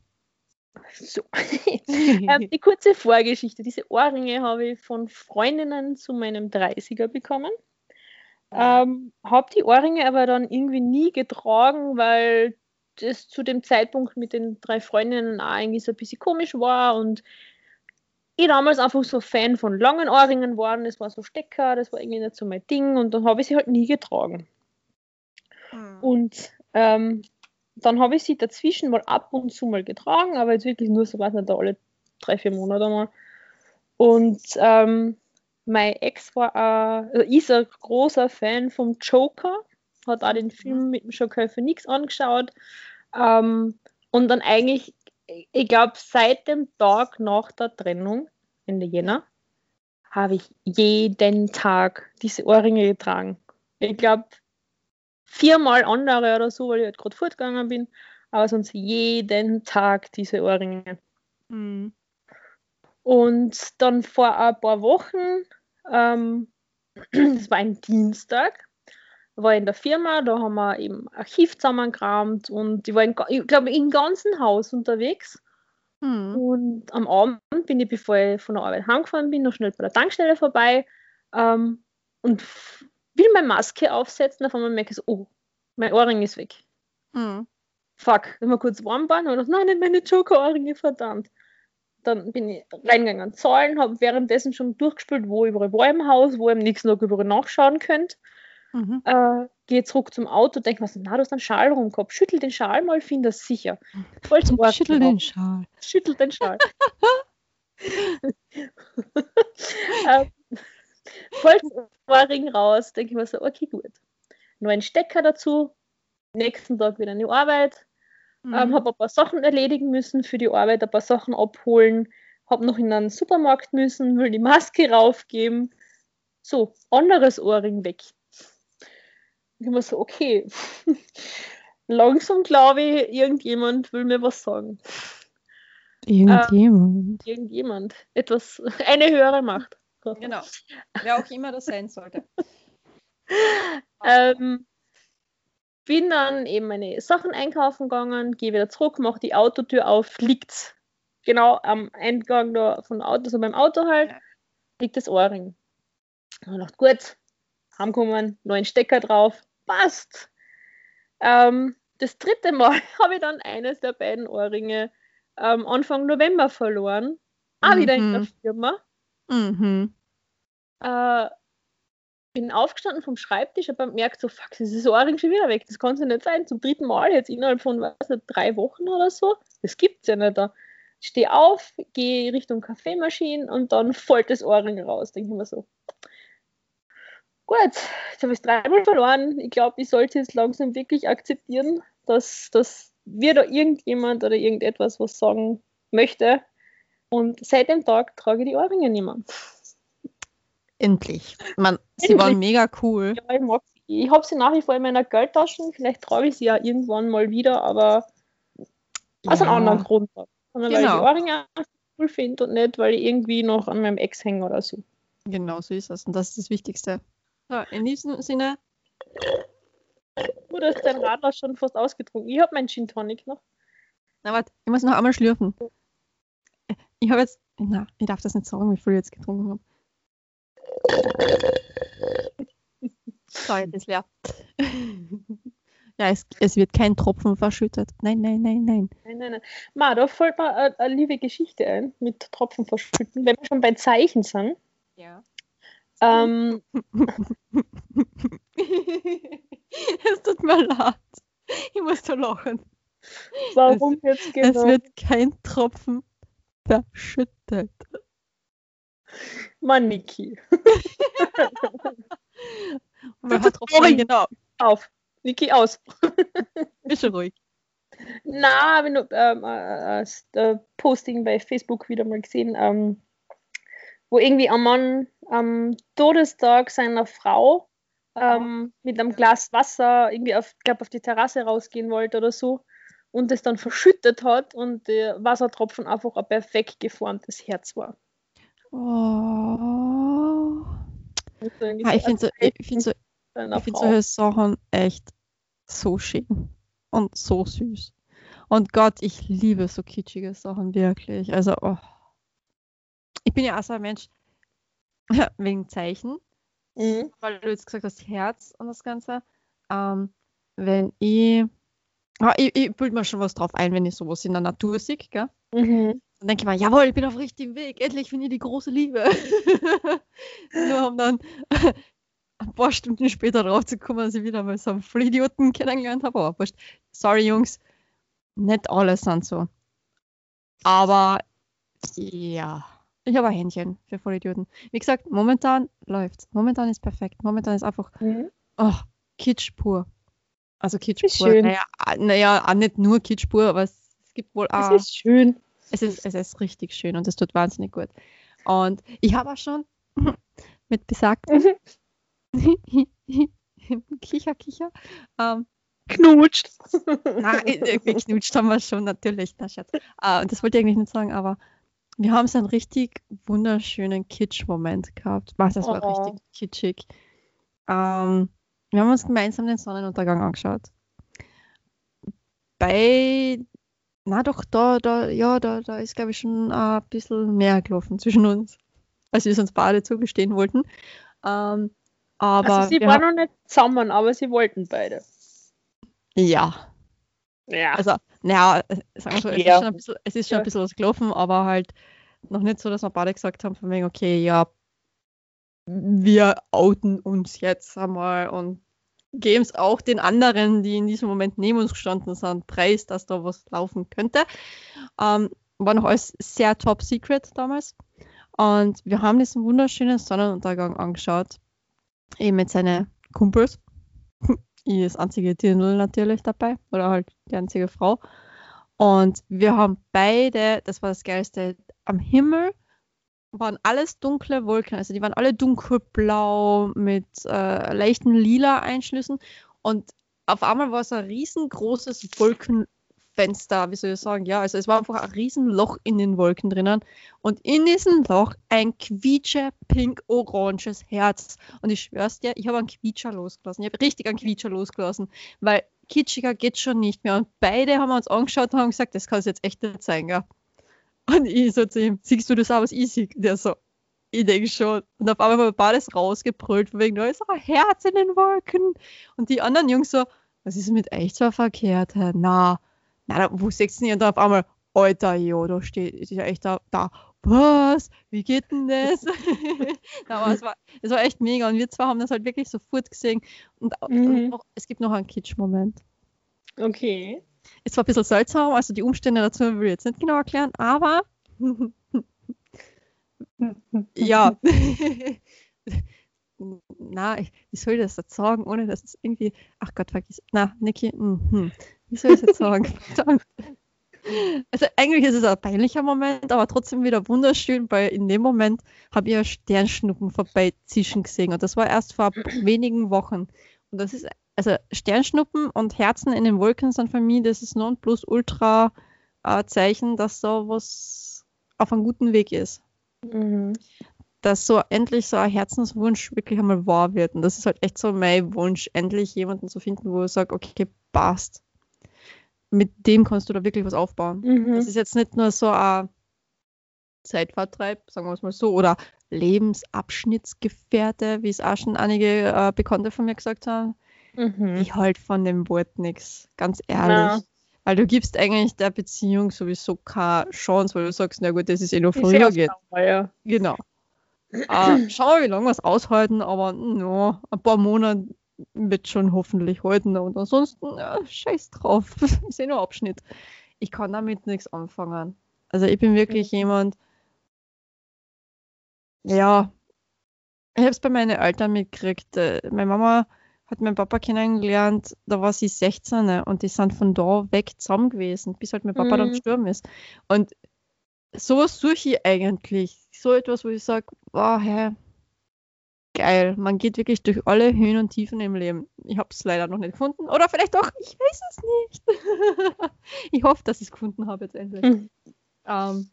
So. ähm, die kurze Vorgeschichte. Diese Ohrringe habe ich von Freundinnen zu meinem 30er bekommen. Ähm, habe die Ohrringe aber dann irgendwie nie getragen, weil das zu dem Zeitpunkt mit den drei Freundinnen auch irgendwie so ein bisschen komisch war und ich damals einfach so Fan von langen Ohrringen war. Das war so Stecker, das war irgendwie nicht so mein Ding und dann habe ich sie halt nie getragen. Mhm. Und ähm, dann habe ich sie dazwischen mal ab und zu mal getragen, aber jetzt wirklich nur so, weiß nicht, alle drei, vier Monate mal. Und ähm, mein Ex war, äh, also ist ein großer Fan vom Joker, hat auch den mhm. Film mit dem Joker für nichts angeschaut. Ähm, und dann eigentlich, ich glaube, seit dem Tag nach der Trennung, Ende Jänner, habe ich jeden Tag diese Ohrringe getragen. Ich glaube, viermal andere oder so, weil ich halt gerade fortgegangen bin, aber sonst jeden Tag diese Ohrringe. Mhm. Und dann vor ein paar Wochen, ähm, das war ein Dienstag, war ich in der Firma, da haben wir eben Archiv zusammengekramt und ich war, in, ich glaube, im ganzen Haus unterwegs. Mhm. Und am Abend bin ich, bevor ich von der Arbeit heimgefahren bin, noch schnell bei der Tankstelle vorbei ähm, und will meine Maske aufsetzen, auf einmal merke ich so, oh, mein Ohrring ist weg. Mhm. Fuck, wenn wir kurz warm waren, ich gedacht, nein, nicht meine Joker-Ohrringe, verdammt. Dann bin ich reingegangen zahlen, habe währenddessen schon durchgespielt, wo überall war im Haus, wo ihr am nächsten Tag überall nachschauen könnt. Mhm. Äh, gehe zurück zum Auto, denke mir so, na, du hast einen Schal rumgehabt, schüttel den Schal mal, finde das sicher. Schüttel den Schal. Schüttel den Schal. ähm, Holzohrring raus. Denke ich mir so, okay, gut. Nur ein Stecker dazu. Nächsten Tag wieder eine Arbeit. Mhm. Ähm, habe ein paar Sachen erledigen müssen für die Arbeit, ein paar Sachen abholen. Habe noch in einen Supermarkt müssen, will die Maske raufgeben. So, anderes Ohrring weg. Ich immer so, okay. Langsam glaube ich, irgendjemand will mir was sagen. Irgendjemand. Irgendjemand. Etwas, eine höhere Macht. Genau. Wer auch immer das sein sollte. Ähm, bin dann eben meine Sachen einkaufen gegangen, gehe wieder zurück, mache die Autotür auf, liegt genau am Eingang da von Auto, so beim Auto halt, liegt das Ohrring. Und ich dachte, gut, heimkommen, neuen Stecker drauf, passt. Ähm, das dritte Mal habe ich dann eines der beiden Ohrringe ähm, Anfang November verloren. Auch wieder in der Mhm. Firma. Mhm. Äh, bin aufgestanden vom Schreibtisch, habe gemerkt, so, fuck, das ist Ohrring schon wieder weg. Das kann es ja nicht sein. Zum dritten Mal jetzt innerhalb von, was drei Wochen oder so. Das gibt's ja nicht da. Stehe auf, gehe Richtung Kaffeemaschine und dann fällt das Ohrring raus. Denke ich mir so. Gut, jetzt habe ich es dreimal verloren. Ich glaube, ich sollte jetzt langsam wirklich akzeptieren, dass, dass mir da irgendjemand oder irgendetwas was sagen möchte. Und seit dem Tag trage ich die Ohrringe nicht mehr. Endlich. Man, sie waren mega cool. Ja, ich mag sie. Ich habe sie nach wie vor in meiner Geldtasche. Vielleicht trage ich sie ja irgendwann mal wieder, aber aus einem anderen Grund. Sondern weil ich die Genau. Ohrringe einfach cool finde und nicht, weil ich irgendwie noch an meinem Ex hänge oder so. Genau so ist es. Und das ist das Wichtigste. So, in diesem Sinne, Du hast dein Radler schon fast ausgetrunken. Ich habe meinen Gin Tonic noch. na warte, ich muss noch einmal schlürfen. Ich habe jetzt, na, ich darf das nicht sagen, wie viel ich jetzt getrunken habe. So, jetzt ist leer. ja, es, es wird kein Tropfen verschüttet. Nein, nein, nein, nein. Nein, nein, nein. Ma, da fällt mir eine, eine liebe Geschichte ein mit Tropfen verschütten. Wenn wir schon bei Zeichen sind. Ja. Ähm, es tut mir leid. Ich muss da lachen. warum jetzt genau? Es wird kein Tropfen verschüttet. Mann, Niki. Das hat traurig. Genau. Auf. Niki, aus. Bist schon ruhig. Na, wenn du ähm, äh, äh, Posting bei Facebook wieder mal gesehen, ähm, wo irgendwie ein Mann am Todestag seiner Frau ähm, mit einem Glas Wasser irgendwie auf, glaub, auf die Terrasse rausgehen wollte oder so und es dann verschüttet hat und der Wassertropfen einfach ein perfekt geformtes Herz war. Oh. Ah, ich finde so, ich find so, ich find solche Sachen echt so schön und so süß. Und Gott, ich liebe so kitschige Sachen, wirklich. Also, oh. ich bin ja auch so ein Mensch, wegen Zeichen, Mhm. weil du jetzt gesagt hast, Herz und das Ganze. Ähm, wenn ich, ich, ich bilde mir schon was drauf ein, wenn ich sowas in der Natur sehe, gell? Mhm. Dann denke ich mir, jawohl, ich bin auf richtigem Weg, endlich finde ich die große Liebe. Nur um dann ein paar Stunden später drauf zu kommen, dass ich wieder mal so einen Vollidioten kennengelernt habe. Aber wurscht. Sorry, Jungs, nicht alle sind so. Aber ja, ich habe ein Händchen für Vollidioten. Wie gesagt, momentan läuft's. Momentan ist perfekt. Momentan ist einfach, Mhm. oh, Kitsch pur. Also Kitsch Ist pur. schön. Naja, ah, naja, auch nicht nur Kitsch pur, aber es, es gibt wohl auch ist schön. es ist, es ist richtig schön und es tut wahnsinnig gut. Und ich habe auch schon mit besagten Kicher, Kicher, ähm, Knutscht. nein, äh, geknutscht haben wir schon, natürlich, na Schatz. Äh, das wollte ich eigentlich nicht sagen, aber wir haben so einen richtig wunderschönen Kitsch-Moment gehabt. Was, das war Oh. richtig kitschig. Ähm, wir haben uns gemeinsam den Sonnenuntergang angeschaut. Bei, na doch, da, da, ja, da, da ist, glaube ich, schon ein bisschen mehr gelaufen zwischen uns, als wir es uns beide zugestehen wollten. Ähm, aber also sie waren noch nicht zusammen, aber sie wollten beide. ja, Ja. also, naja, äh, sagen wir so, es, Ja. ist schon ein bisschen, es ist schon Ja. ein bisschen was gelaufen, aber halt noch nicht so, dass wir beide gesagt haben, von wegen, okay, ja, wir outen uns jetzt einmal und geben es auch den anderen, die in diesem Moment neben uns gestanden sind, preis, dass da was laufen könnte. Ähm, war noch alles sehr top secret damals. Und wir haben diesen wunderschönen Sonnenuntergang angeschaut. Eben mit seinen Kumpels. ich das einzige Dirndl natürlich dabei. Oder halt die einzige Frau. Und wir haben beide, das war das Geilste, am Himmel waren alles dunkle Wolken. Also die waren alle dunkelblau mit äh, leichten lila Einschlüssen. Und auf einmal war es ein riesengroßes Wolkenfenster, wie soll ich sagen? Ja, also es war einfach ein Riesenloch in den Wolken drinnen. Und in diesem Loch ein quietsche pink-oranges Herz. Und ich schwör's dir, ich habe einen Quietscher losgelassen. Ich habe richtig einen Quietscher losgelassen. Weil kitschiger geht schon nicht mehr. Und beide haben uns angeschaut und haben gesagt, das kann es jetzt echt nicht sein, gell? Und ich so zu ihm, siehst du das auch, was ich sehe? Der so, ich denke schon. Und auf einmal haben wir beides rausgebrüllt, von wegen, da ist ein Herz in den Wolken. Und die anderen Jungs so, was ist mit euch zwar verkehrt? Na, na, wo seht ihr denn? Und dann auf einmal, Alter, jo, da steht, ist ja echt da, da, was? Wie geht denn das? Aber es war, es war echt mega und wir zwei haben das halt wirklich sofort gesehen. Und, mhm. und auch, es gibt noch einen Kitsch-Moment. Okay. Es war ein bisschen seltsam, also die Umstände dazu will ich jetzt nicht genau erklären, aber ja. Na, ich, wie soll ich das jetzt sagen, ohne dass es irgendwie. Ach Gott, vergiss. Na, Niki, mh, wie soll ich das jetzt sagen? also eigentlich ist es ein peinlicher Moment, aber trotzdem wieder wunderschön, weil in dem Moment habe ich ja Sternschnuppen vorbeizischen gesehen und das war erst vor wenigen Wochen. Und das ist also Sternschnuppen und Herzen in den Wolken sind für mich das ist non plus ultra äh, Zeichen, dass so was auf einem guten Weg ist. Mhm. Dass so endlich so ein Herzenswunsch wirklich einmal wahr wird. Und das ist halt echt so mein Wunsch, endlich jemanden zu finden, wo ich sage, okay, passt. Mit dem kannst du da wirklich was aufbauen. Mhm. Das ist jetzt nicht nur so ein Zeitvertreib, sagen wir es mal so, oder Lebensabschnittsgefährte, wie es auch schon einige äh, Bekannte von mir gesagt haben. Mhm. Ich halt von dem Wort nichts, ganz ehrlich. Ja. Weil du gibst eigentlich der Beziehung sowieso keine Chance, weil du sagst, na gut, das ist eh nur vorübergehend. Ja. Genau. äh, schauen wir, wie lange wir es aushalten, aber no, ein paar Monate wird schon hoffentlich halten. Und ansonsten, ja, scheiß drauf. ist eh nur Abschnitt. Ich kann damit nichts anfangen. Also ich bin wirklich mhm. jemand, ja, ich habe es bei meinen Eltern mitgekriegt. Äh, meine Mama hat mein Papa kennengelernt, da war sie 16 und die sind von da weg zusammen gewesen, bis halt mein Papa mhm. dann gestorben ist. Und sowas suche ich eigentlich. So etwas, wo ich sage, wow, hey, geil. Man geht wirklich durch alle Höhen und Tiefen im Leben. Ich habe es leider noch nicht gefunden. Oder vielleicht auch, ich weiß es nicht. ich hoffe, dass ich es gefunden habe jetzt endlich. Mhm. Ähm,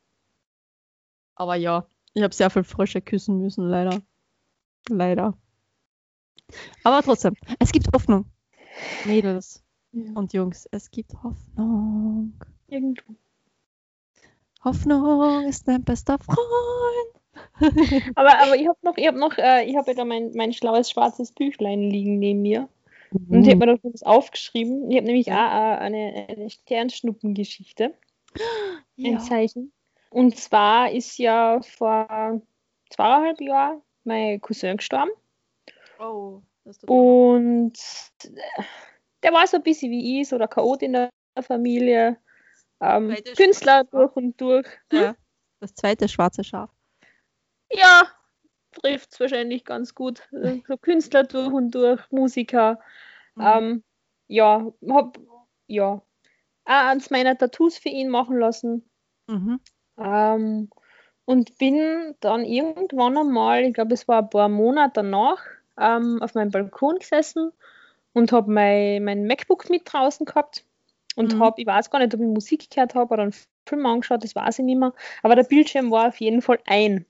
aber ja, ich habe sehr viel Frösche küssen müssen, leider. Leider. Aber trotzdem, es gibt Hoffnung. Mädels ja. und Jungs, es gibt Hoffnung. Irgendwo. Hoffnung ist dein bester Freund. aber, aber ich habe noch, ich habe noch, äh, ich habe ja da mein, mein schlaues schwarzes Büchlein liegen neben mir. Mhm. Und ich habe mir das aufgeschrieben. Ich habe nämlich auch äh, eine, eine Sternschnuppengeschichte. Ja. Ein Zeichen. Und zwar ist ja vor zweieinhalb Jahren mein Cousin gestorben. Oh, Und der war so ein bisschen wie ich, so der Chaot in der Familie. Ähm, Künstler durch und durch. Hm? Ja, das zweite schwarze Schaf. Ja, trifft es wahrscheinlich ganz gut. Äh, so Künstler durch und durch, Musiker. Mhm. Ähm, ja, hab ja auch eins meiner Tattoos für ihn machen lassen. Mhm. Ähm, und bin dann irgendwann einmal, ich glaube, es war ein paar Monate danach, ähm, auf meinem Balkon gesessen und habe mein, mein MacBook mit draußen gehabt und mhm. habe, ich weiß gar nicht, ob ich Musik gehört habe oder einen Film angeschaut, das weiß ich nicht mehr, aber der Bildschirm war auf jeden Fall ein.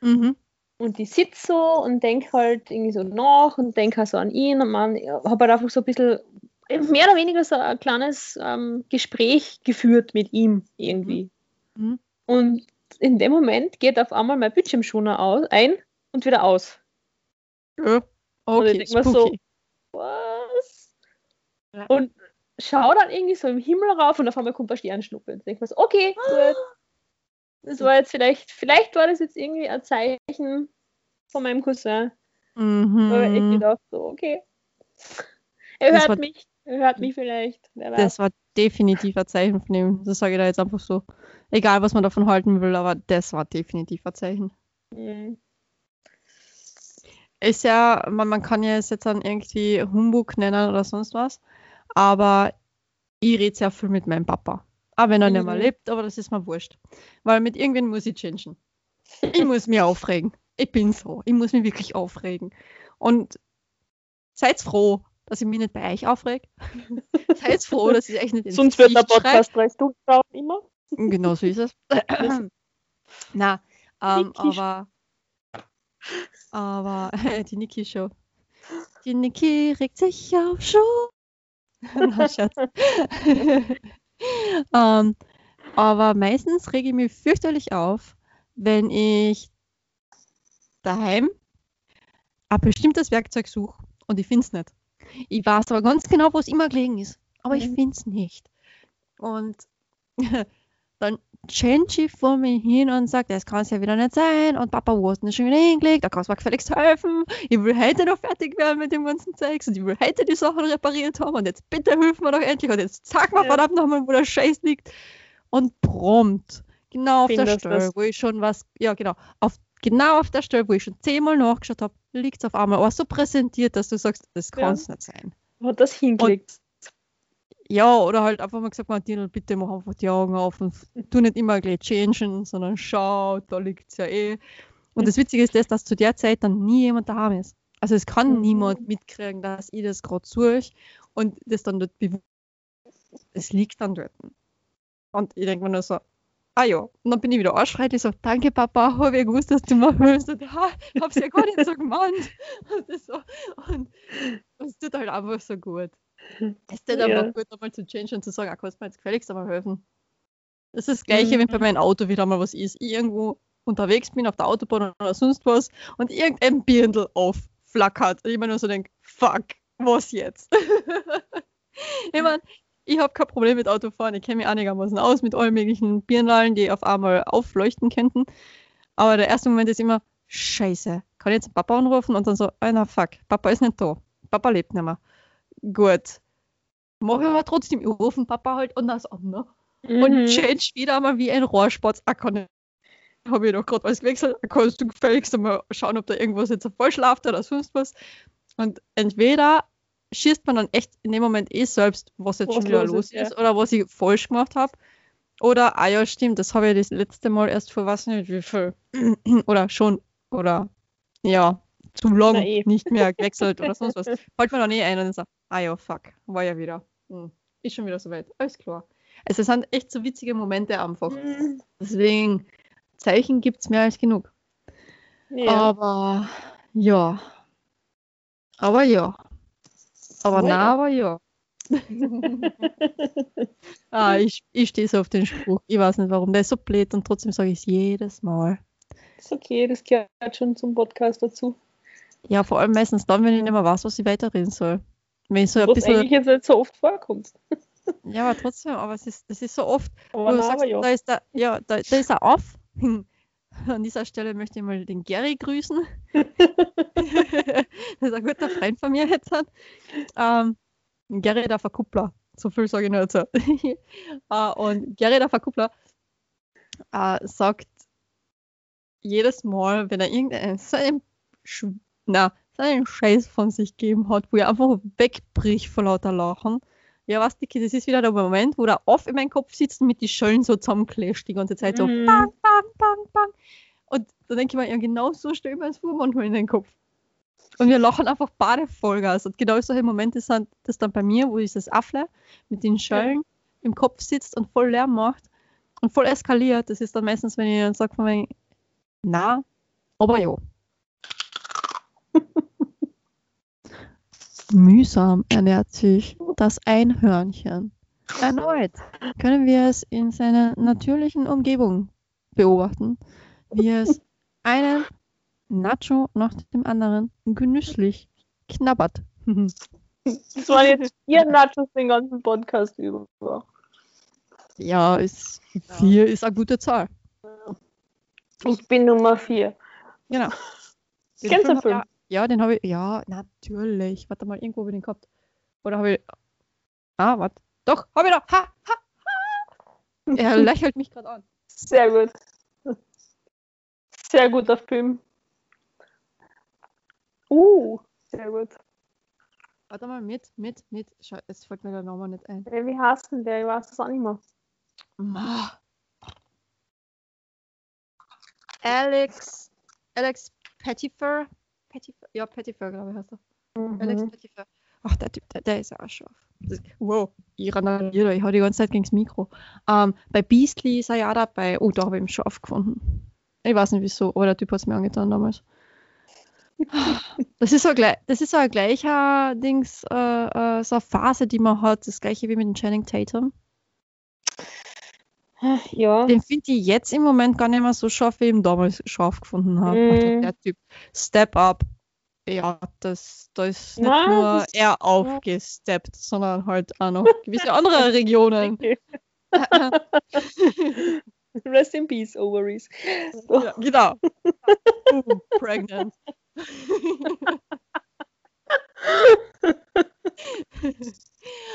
Mhm. Und ich sitze so und denke halt irgendwie so nach und denke halt so an ihn und man habe halt einfach so ein bisschen mehr oder weniger so ein kleines ähm, Gespräch geführt mit ihm irgendwie. Mhm. Und in dem Moment geht auf einmal mein Bildschirmschoner aus, ein und wieder aus. Ja, okay, und so, was? Ja. Und schau dann irgendwie so im Himmel rauf und auf einmal kommt ein Sternschnuppe. Und denke mir so, okay, gut. Das war jetzt vielleicht, vielleicht war das jetzt irgendwie ein Zeichen von meinem Cousin. Mhm. Aber ich gedacht so, okay. Er hört war, mich, er hört mich vielleicht. Das war definitiv ein Zeichen von ihm. Das sage ich da jetzt einfach so. Egal, was man davon halten will, aber das war definitiv ein Zeichen. Mhm. Ist ja, man, man kann ja es jetzt dann irgendwie Humbug nennen oder sonst was, aber ich rede sehr viel mit meinem Papa. Auch wenn er nicht mehr Mhm. lebt, aber das ist mir wurscht. Weil mit irgendwen muss ich changen. Ich muss mich aufregen. Ich bin so. Ich muss mich wirklich aufregen. Und seid froh, dass ich mich nicht bei euch aufreg. seid froh, dass ich euch nicht ins Sonst wird der. Podcast drei Stunden dauern immer. Genau so ist es. Na, ähm, Niki. Aber, aber die Niki Show. Die Niki regt sich auf. Na, Schatz. ähm, aber meistens rege ich mich fürchterlich auf, wenn ich daheim ein bestimmtes Werkzeug suche und ich finde es nicht. Ich weiß aber ganz genau, wo es immer gelegen ist, aber ich Mhm. finde es nicht. Und dann ich vor mir hin und sage, das kann es ja wieder nicht sein und Papa, wo hast du denn schon wieder hingelegt? Da kannst du mir gefälligst helfen. Ich will heute noch fertig werden mit dem ganzen Zeugs und ich will heute die Sachen repariert haben und jetzt bitte hilf mir doch endlich und jetzt sag mal Ja. verdammt nochmal, wo der Scheiß liegt. Und prompt, genau auf der Findest Stelle, wo ich schon was, ja genau, auf, genau auf der Stelle, wo ich schon zehnmal nachgeschaut habe, liegt es auf einmal, aber so präsentiert, dass du sagst, das Ja. kann es nicht sein. Hat das hingelegt. Ja, oder halt einfach mal gesagt, Martin, bitte mach einfach die Augen auf und tu nicht immer gleich changen, sondern schau, da liegt es ja eh. Und das Witzige ist das, dass zu der Zeit dann nie jemand daheim ist. Also es kann Mhm. niemand mitkriegen, dass ich das gerade suche und das dann dort bewusst. Es liegt dann dort. Und ich denke mir nur so, ah ja. Und dann bin ich wieder anschreit, ich so, danke Papa, habe ich gewusst, dass du mir hilfst. Und ha, hab's ja gar nicht so gemeint. Und, so, und es tut halt einfach so gut. Es tut Ja. einfach gut, einmal zu changen und zu sagen, ah, kannst du mir jetzt gefälligst einmal helfen. Das ist das Gleiche, wenn bei Mhm. meinem Auto wieder mal was ist. Ich irgendwo unterwegs bin auf der Autobahn oder sonst was und irgendein Birndl aufflackert. Und ich mir nur so denke, fuck, was jetzt? ich meine, ich habe kein Problem mit Autofahren. Ich kenne mich einigermaßen aus mit allen möglichen Birnlallen, die auf einmal aufleuchten könnten. Aber der erste Moment ist immer, scheiße, kann ich jetzt Papa anrufen? Und dann so, ah, na fuck, Papa ist nicht da. Papa lebt nicht mehr. Gut. Mach ich aber trotzdem, ich rufe Papa halt anders an, ne? und Mhm. change wieder mal wie ein Rohrspatz. Ah, kann ich. Habe ich doch gerade alles gewechselt. Da kannst du gefälligst mal schauen, ob da irgendwas jetzt falsch läuft oder sonst was. Und entweder schießt man dann echt in dem Moment eh selbst, was jetzt Was schon wieder los ist, ist, ja. oder was ich falsch gemacht habe. Oder, ah ja, stimmt, das habe ich das letzte Mal erst vor was nicht wie viel. oder schon, oder ja, zu lang eh. nicht mehr gewechselt oder sonst was. Fällt mir dann eh ein und so, ah ja, fuck, war ja wieder. Hm, ist schon wieder soweit. Alles klar. Also es sind echt so witzige Momente einfach. Mhm. Deswegen, Zeichen gibt es mehr als genug. Ja. Aber ja. Aber ja. Aber na, aber ja. ah, ich, ich stehe so auf den Spruch. Ich weiß nicht warum. Der ist so blöd und trotzdem sage ich es jedes Mal. ist okay, das gehört schon zum Podcast dazu. Ja, vor allem meistens dann, wenn ich nicht mehr weiß, was ich weiterreden soll. Wenn ich so ein Was bisschen. eigentlich jetzt nicht so oft vorkommt. Ja, aber trotzdem, aber es ist, es ist so oft, Aber wo du sagst, ja. da ist der, ja, da, da ist er auf. An dieser Stelle möchte ich mal den Gary grüßen. das ist ein guter Freund von mir jetzt. Ähm, Gary der Verkuppler. So viel sage ich nur dazu. äh, und Gary der Verkuppler äh, sagt jedes Mal, wenn er irgendeinen so na, so einen Scheiß von sich gegeben hat, wo er einfach wegbricht vor lauter Lachen. Ja, was, Dicky, das ist wieder der Moment, wo der off in meinem Kopf sitzt und mit die Schöllen so zusammenkläscht die ganze Zeit so Mhm. bang, bang, bang, bang. Und da denke ich mir, ja, genau so stellen wir uns vor manchmal in den Kopf. Und wir lachen einfach beide Vollgas. Und genau solche Momente sind das dann bei mir, wo dieses Affle mit den Schöllen im Kopf sitzt und voll Lärm macht und voll eskaliert. Das ist dann meistens, wenn ich dann sage von na, aber ja. Mühsam ernährt sich das Einhörnchen. Erneut können wir es in seiner natürlichen Umgebung beobachten, wie es einen Nacho nach dem anderen genüsslich knabbert. Das waren jetzt vier Nachos den ganzen Podcast über. ja, ist, vier ist eine gute Zahl. Ich bin Nummer vier. Genau. Kennst du Film? Ja, ja, den habe ich. Ja, natürlich. Warte mal, irgendwo habe ich den gehabt. Oder habe ich. Ah, warte. Doch, habe ich noch. Ha, ha, ha. Er lächelt mich gerade an. Sehr gut. Sehr guter Film. Uh, sehr gut. Warte mal, mit, mit, mit. Schau, jetzt fällt mir der Name nicht ein. Wie heißt denn der? Ich weiß das auch nicht mehr. Ma. Alex. Alex Pettifer. Pettifer? Ja, Pettifer, glaube ich, heißt er. Alex Mhm. Pettifer. Ach, der Typ, der, der ist auch scharf. Das, wow, ich randaliere, ich hau die ganze Zeit gegen das Mikro. Ähm, bei Beastly ist er ja auch dabei. Oh, da habe ich ihn scharf gefunden. Ich weiß nicht wieso, aber der Typ hat es mir angetan damals. Das ist so, gleich, das ist so ein gleicher Dings, äh, äh, so eine Phase, die man hat, das gleiche wie mit dem Channing Tatum. Ja. Den finde ich jetzt im Moment gar nicht mehr so scharf, wie ich ihn damals scharf gefunden habe. Also der Typ Step Up. Ja, das, da ist nicht Nein, nur er aufgesteppt, sondern halt auch noch gewisse andere Regionen. Rest in peace, Ovaries. ja, genau. Boom, pregnant.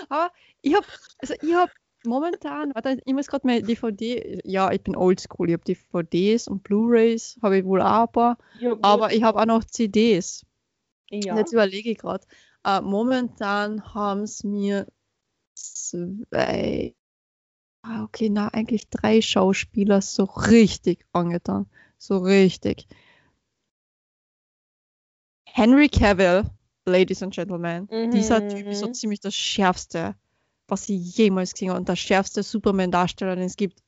Aber ich habe also ich hab momentan, warte, ich muss gerade meine DVD, ja, ich bin oldschool, ich habe DVDs und Blu-Rays, habe ich wohl auch ein paar, Ja, aber ich habe auch noch CDs. ja. Jetzt überlege ich gerade. Äh, momentan haben es mir zwei, ah, okay, na, eigentlich drei Schauspieler so richtig angetan. So richtig. Henry Cavill, Ladies and Gentlemen. Dieser Typ ist so Mhm. ziemlich das Schärfste, was ich jemals gesehen habe. Und der schärfste Superman-Darsteller, den es gibt.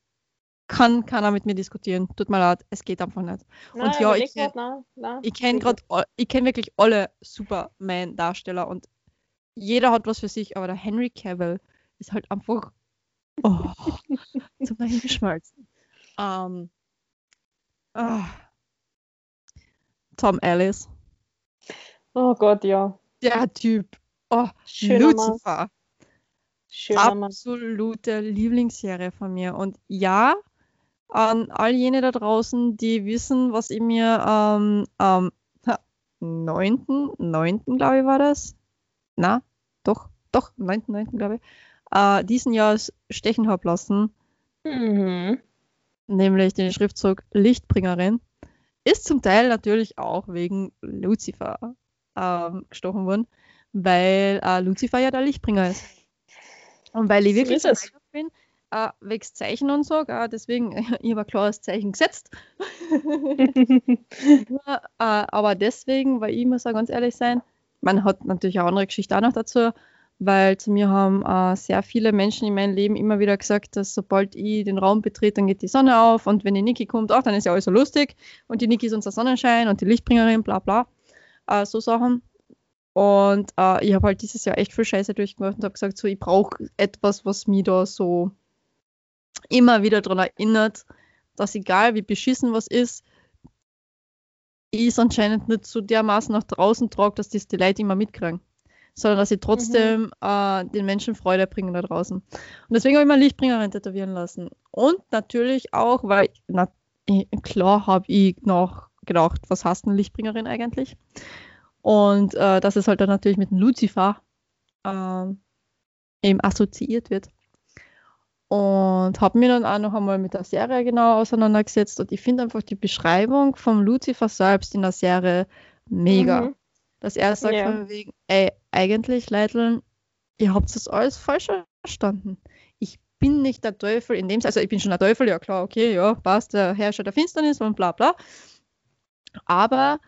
Kann keiner mit mir diskutieren. Tut mir leid, es geht einfach nicht. Nein, und ja, ich kenn- grad, nein, nein. Ich kenne gerade, ich kenne wirklich alle Superman-Darsteller und jeder hat was für sich, aber der Henry Cavill ist halt einfach oh, zum Dahingeschmalzen. Ähm, ah. Tom Ellis, Oh Gott, ja. der Typ, oh, Schöner Mann. Schöner Mann. absolute Lieblingsserie von mir. Und ja, an all jene da draußen, die wissen, was ich mir ähm, am 9., 9. glaube ich war das. Na, doch, doch, 9., 9. glaube ich. Äh, diesen Jahr stechen habe lassen, Mhm. nämlich den Schriftzug Lichtbringerin, ist zum Teil natürlich auch wegen Lucifer ähm, gestochen worden, weil äh, Lucifer ja der Lichtbringer ist. Und weil ich So wirklich Meinung bin, äh, wegen Zeichen und so, gell, deswegen, ich habe ein klares Zeichen gesetzt. Nur, äh, aber deswegen, weil ich muss auch ganz ehrlich sein, man hat natürlich eine andere Geschichte auch noch dazu, weil zu mir haben äh, sehr viele Menschen in meinem Leben immer wieder gesagt, dass sobald ich den Raum betrete, dann geht die Sonne auf und wenn die Niki kommt, ach, dann ist ja alles so lustig und die Niki ist unser Sonnenschein und die Lichtbringerin, bla bla, äh, so Sachen. Und äh, ich habe halt dieses Jahr echt viel Scheiße durchgemacht und habe gesagt, so, ich brauche etwas, was mich da so immer wieder daran erinnert, dass egal wie beschissen was ist, ich es anscheinend nicht so dermaßen nach draußen trage, dass das die Leute immer mitkriegen. Sondern dass ich trotzdem äh, den Menschen Freude bringe da draußen. Und deswegen habe ich mir Lichtbringerin tätowieren lassen. Und natürlich auch, weil, na, klar habe ich noch gedacht, was heißt eine Lichtbringerin eigentlich? Und äh, dass es halt dann natürlich mit dem Lucifer ähm, eben assoziiert wird. Und habe mir dann auch noch einmal mit der Serie genau auseinandergesetzt und ich finde einfach die Beschreibung vom Lucifer selbst in der Serie mega. Mhm. Dass er sagt Ja. von wegen, ey, eigentlich, Leiteln, ihr habt das alles falsch verstanden. Ich bin nicht der Teufel in dem Sinne, also ich bin schon der Teufel, ja klar, okay, ja, passt, der Herrscher der Finsternis und bla bla. Aber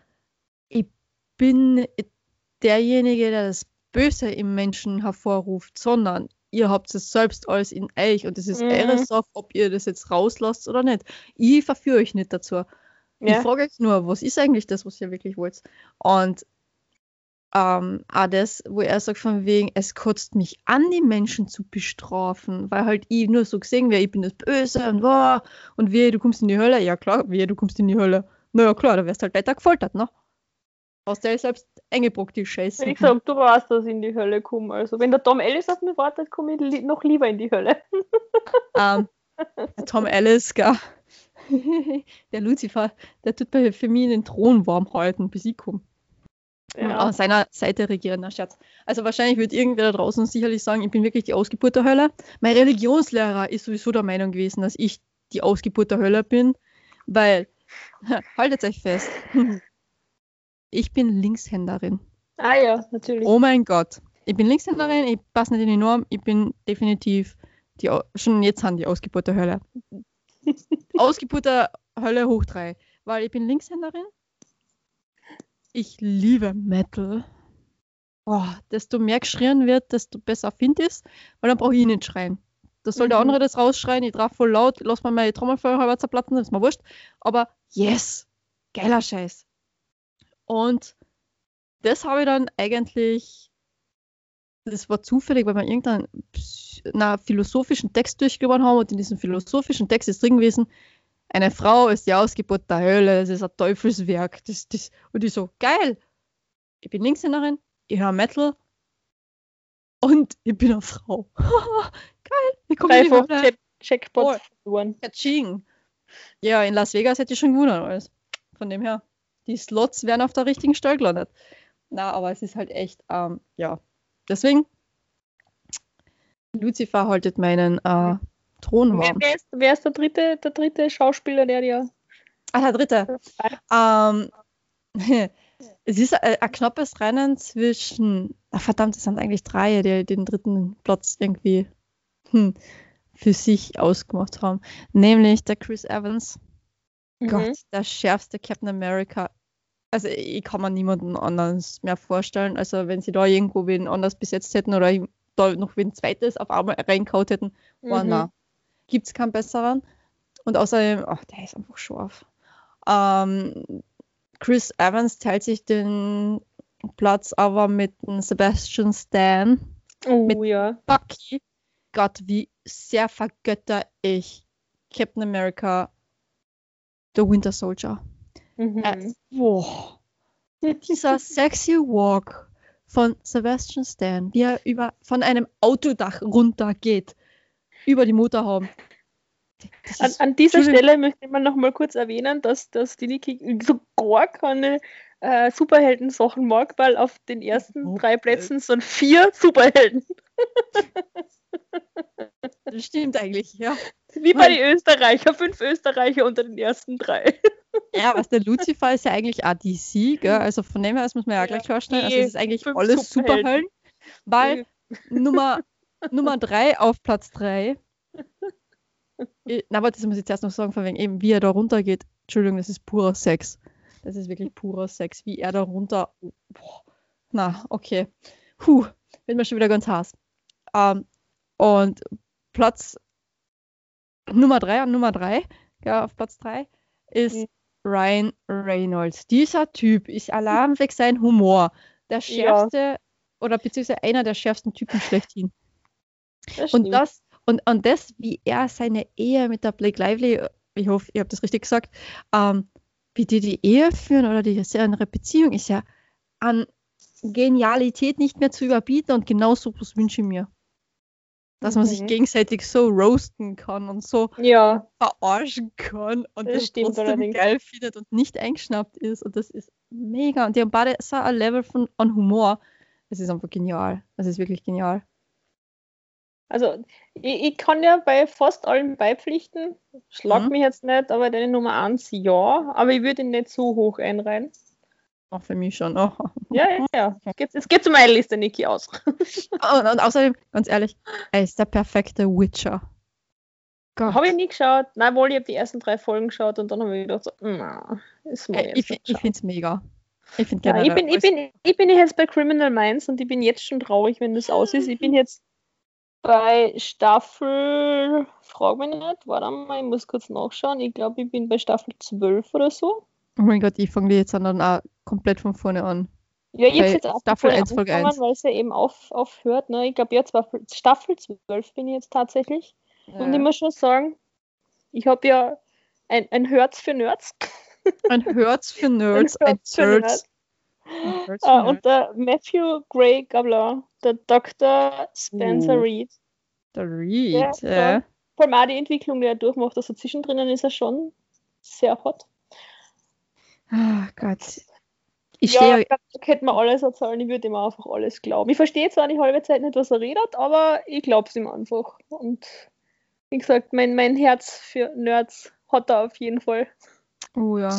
bin derjenige, der das Böse im Menschen hervorruft, sondern ihr habt es selbst alles in euch und es ist Mhm. eure Sache, ob ihr das jetzt rauslasst oder nicht. Ich verführe euch nicht dazu. Ich Ja. frage euch nur, was ist eigentlich das, was ihr wirklich wollt? Und ähm, auch das, wo er sagt von wegen, es kotzt mich an, die Menschen zu bestrafen, weil halt ich nur so gesehen wäre, ich bin das Böse und wow, und wehe, du kommst in die Hölle. Ja klar, wehe, du kommst in die Hölle. Na ja klar, da wirst du halt weiter gefoltert, ne? Hast du ja selbst eingebrockt, die Scheiße. Ich sag, du weißt, dass ich in die Hölle komme. Also, wenn der Tom Ellis auf mich wartet, komme ich li noch lieber in die Hölle. Ähm, der Tom Ellis, gell? der Lucifer, der tut bei, für mich den Thron warm halten, bis ich komme. Ja. auf seiner Seite regieren, na Scherz. Also wahrscheinlich wird irgendwer da draußen sicherlich sagen, ich bin wirklich die Ausgeburt der Hölle. Mein Religionslehrer ist sowieso der Meinung gewesen, dass ich die Ausgeburt der Hölle bin, weil Haltet euch fest. Ich bin Linkshänderin. Ah ja, natürlich. Oh mein Gott. Ich bin Linkshänderin, ich passe nicht in die Norm, ich bin definitiv die, schon jetzt an die Ausgeburt der Hölle. Ausgeburt der Hölle hoch drei. Weil ich bin Linkshänderin. Ich liebe Metal. Oh, desto mehr geschrien wird, desto besser finde ich es, weil dann brauche ich nicht schreien. Das soll der Mhm. andere das rausschreien, ich traf voll laut, lass mal meine Trommelfeuer halber zerplatzen, das ist mir wurscht. Aber yes, geiler Scheiß. Und das habe ich dann eigentlich, das war zufällig, weil wir irgendeinen na, philosophischen Text durchgegangen haben und in diesem philosophischen Text ist drin gewesen, eine Frau ist die Ausgeburt der Hölle, es ist ein Teufelswerk. Das, das, und ich so, geil, ich bin Linkshänderin, ich höre Metal und ich bin eine Frau. geil, ich komme in die Dreifach Hölle. Check verloren. Kaching. Ja, in Las Vegas hätte ich schon gewonnen alles. Von dem her, die Slots wären auf der richtigen Stelle gelandet. Na, aber es ist halt echt, ähm, ja. Deswegen, Lucifer haltet meinen äh, Thron Wer, warm. wer, ist, wer ist der dritte, der dritte Schauspieler, der dir. Ah, der dritte. Ähm, es ist ein, ein knappes Rennen zwischen, ah, verdammt, es sind eigentlich drei, die den dritten Platz irgendwie hm, für sich ausgemacht haben. Nämlich der Chris Evans. Mhm. Gott, der schärfste Captain America. Also ich kann mir niemanden anders mehr vorstellen. Also wenn sie da irgendwo wen anders besetzt hätten oder da noch wen zweites auf einmal reinkaut hätten, oh Mhm. na, gibt's keinen besseren. Und außerdem, ach, der ist einfach scharf. Ähm, Chris Evans teilt sich den Platz aber mit Sebastian Stan. Oh mit- ja. Bucky. Gott, wie sehr vergötter ich Captain America, The Winter Soldier. Mhm. Äh, boah. Dieser sexy Walk von Sebastian Stan, wie er über, von einem Autodach runtergeht, über die Motorhaube. An, an dieser. Stelle möchte mal noch mal kurz erwähnen, dass, dass die Niki so gar keine äh, Superhelden-Sachen mag, weil auf den ersten Oh, drei Plätzen sind vier Superhelden. das stimmt eigentlich, ja. Wie bei den Österreicher, fünf Österreicher unter den ersten drei. Ja, was der Lucifer ist ja eigentlich auch DC, gell? Also von dem her, das muss man ja, Ja, gleich klarstellen. Also es ist eigentlich alles Superhelden. Weil Nummer, Nummer drei auf Platz drei. Na, aber das muss ich zuerst noch sagen, von wegen eben, wie er da runtergeht. Entschuldigung, das ist purer Sex. Das ist wirklich purer Sex, wie er da runter. Boah. Na, okay. Puh, wird mir schon wieder ganz heiß. Ähm, und Platz Nummer drei an Nummer drei, ja, auf Platz drei, ist Mhm. Ryan Reynolds. Dieser Typ ist wegen sein Humor der Ja. schärfste oder beziehungsweise einer der schärfsten Typen schlechthin. Das Und das, und, und das, wie er seine Ehe mit der Blake Lively, ich hoffe, ihr habt das richtig gesagt, ähm, wie die die Ehe führen oder die ihre Beziehung ist ja an Genialität nicht mehr zu überbieten und genau so was wünsche ich mir. Dass man sich Mhm. gegenseitig so roasten kann und so ja, verarschen kann und Das das, trotzdem allerdings. geil findet und nicht eingeschnappt ist. Und das ist mega. Und die haben beide so ein Level von an Humor. Es ist einfach genial. Es ist wirklich genial. also ich, ich kann ja bei fast allen beipflichten. Schlag Mhm. mich jetzt nicht, aber deine Nummer eins ja, aber ich würde ihn nicht so hoch einreihen. Auch für mich schon. Oh. Ja, ja, ja. Es geht, es zu meiner Liste, Niki, aus. Und, und außerdem, ganz ehrlich, er ist der perfekte Witcher. Gott. Habe ich nie geschaut. Nein, wohl, ich habe die ersten drei Folgen geschaut und dann habe ich gedacht, so, na, ist mal Ey, ich fi- ich finde es mega. Ich finde ja, ich, bin, ich, bin, ich bin jetzt bei Criminal Minds und ich bin jetzt schon traurig, wenn das aus ist. Ich bin jetzt bei Staffel, frag mich nicht, warte mal, ich muss kurz nachschauen. Ich glaube, ich bin bei Staffel 12 oder so. Oh mein Gott, ich fange jetzt dann auch komplett von vorne an. Ja, ich habe jetzt auch Staffel voll 1, Folge angefangen, 1. weil es ja eben auf, aufhört. Ne? Ich glaube, jetzt war Staffel 12 bin ich jetzt tatsächlich. Und ich muss schon sagen, ich habe ja ein, ein Herz für Nerds. Ein Herz für Nerds, ein Herz Nerds. Nerds. Ein für Ah, Nerds. und der Matthew Gray Gabler, der Dr. Spencer Uh. Reed. Der Reed, Ja, ja. Vor allem auch die Entwicklung, die er durchmacht, also zwischendrin ist er schon sehr hot. Ah Gott. Ich ja, stehe ich glaub, da könnte man alles erzählen, ich würde ihm einfach alles glauben. Ich verstehe zwar die halbe Zeit nicht, was er redet, aber ich glaube es ihm einfach. Und wie gesagt, mein, mein Herz für Nerds hat er auf jeden Fall. Oh ja.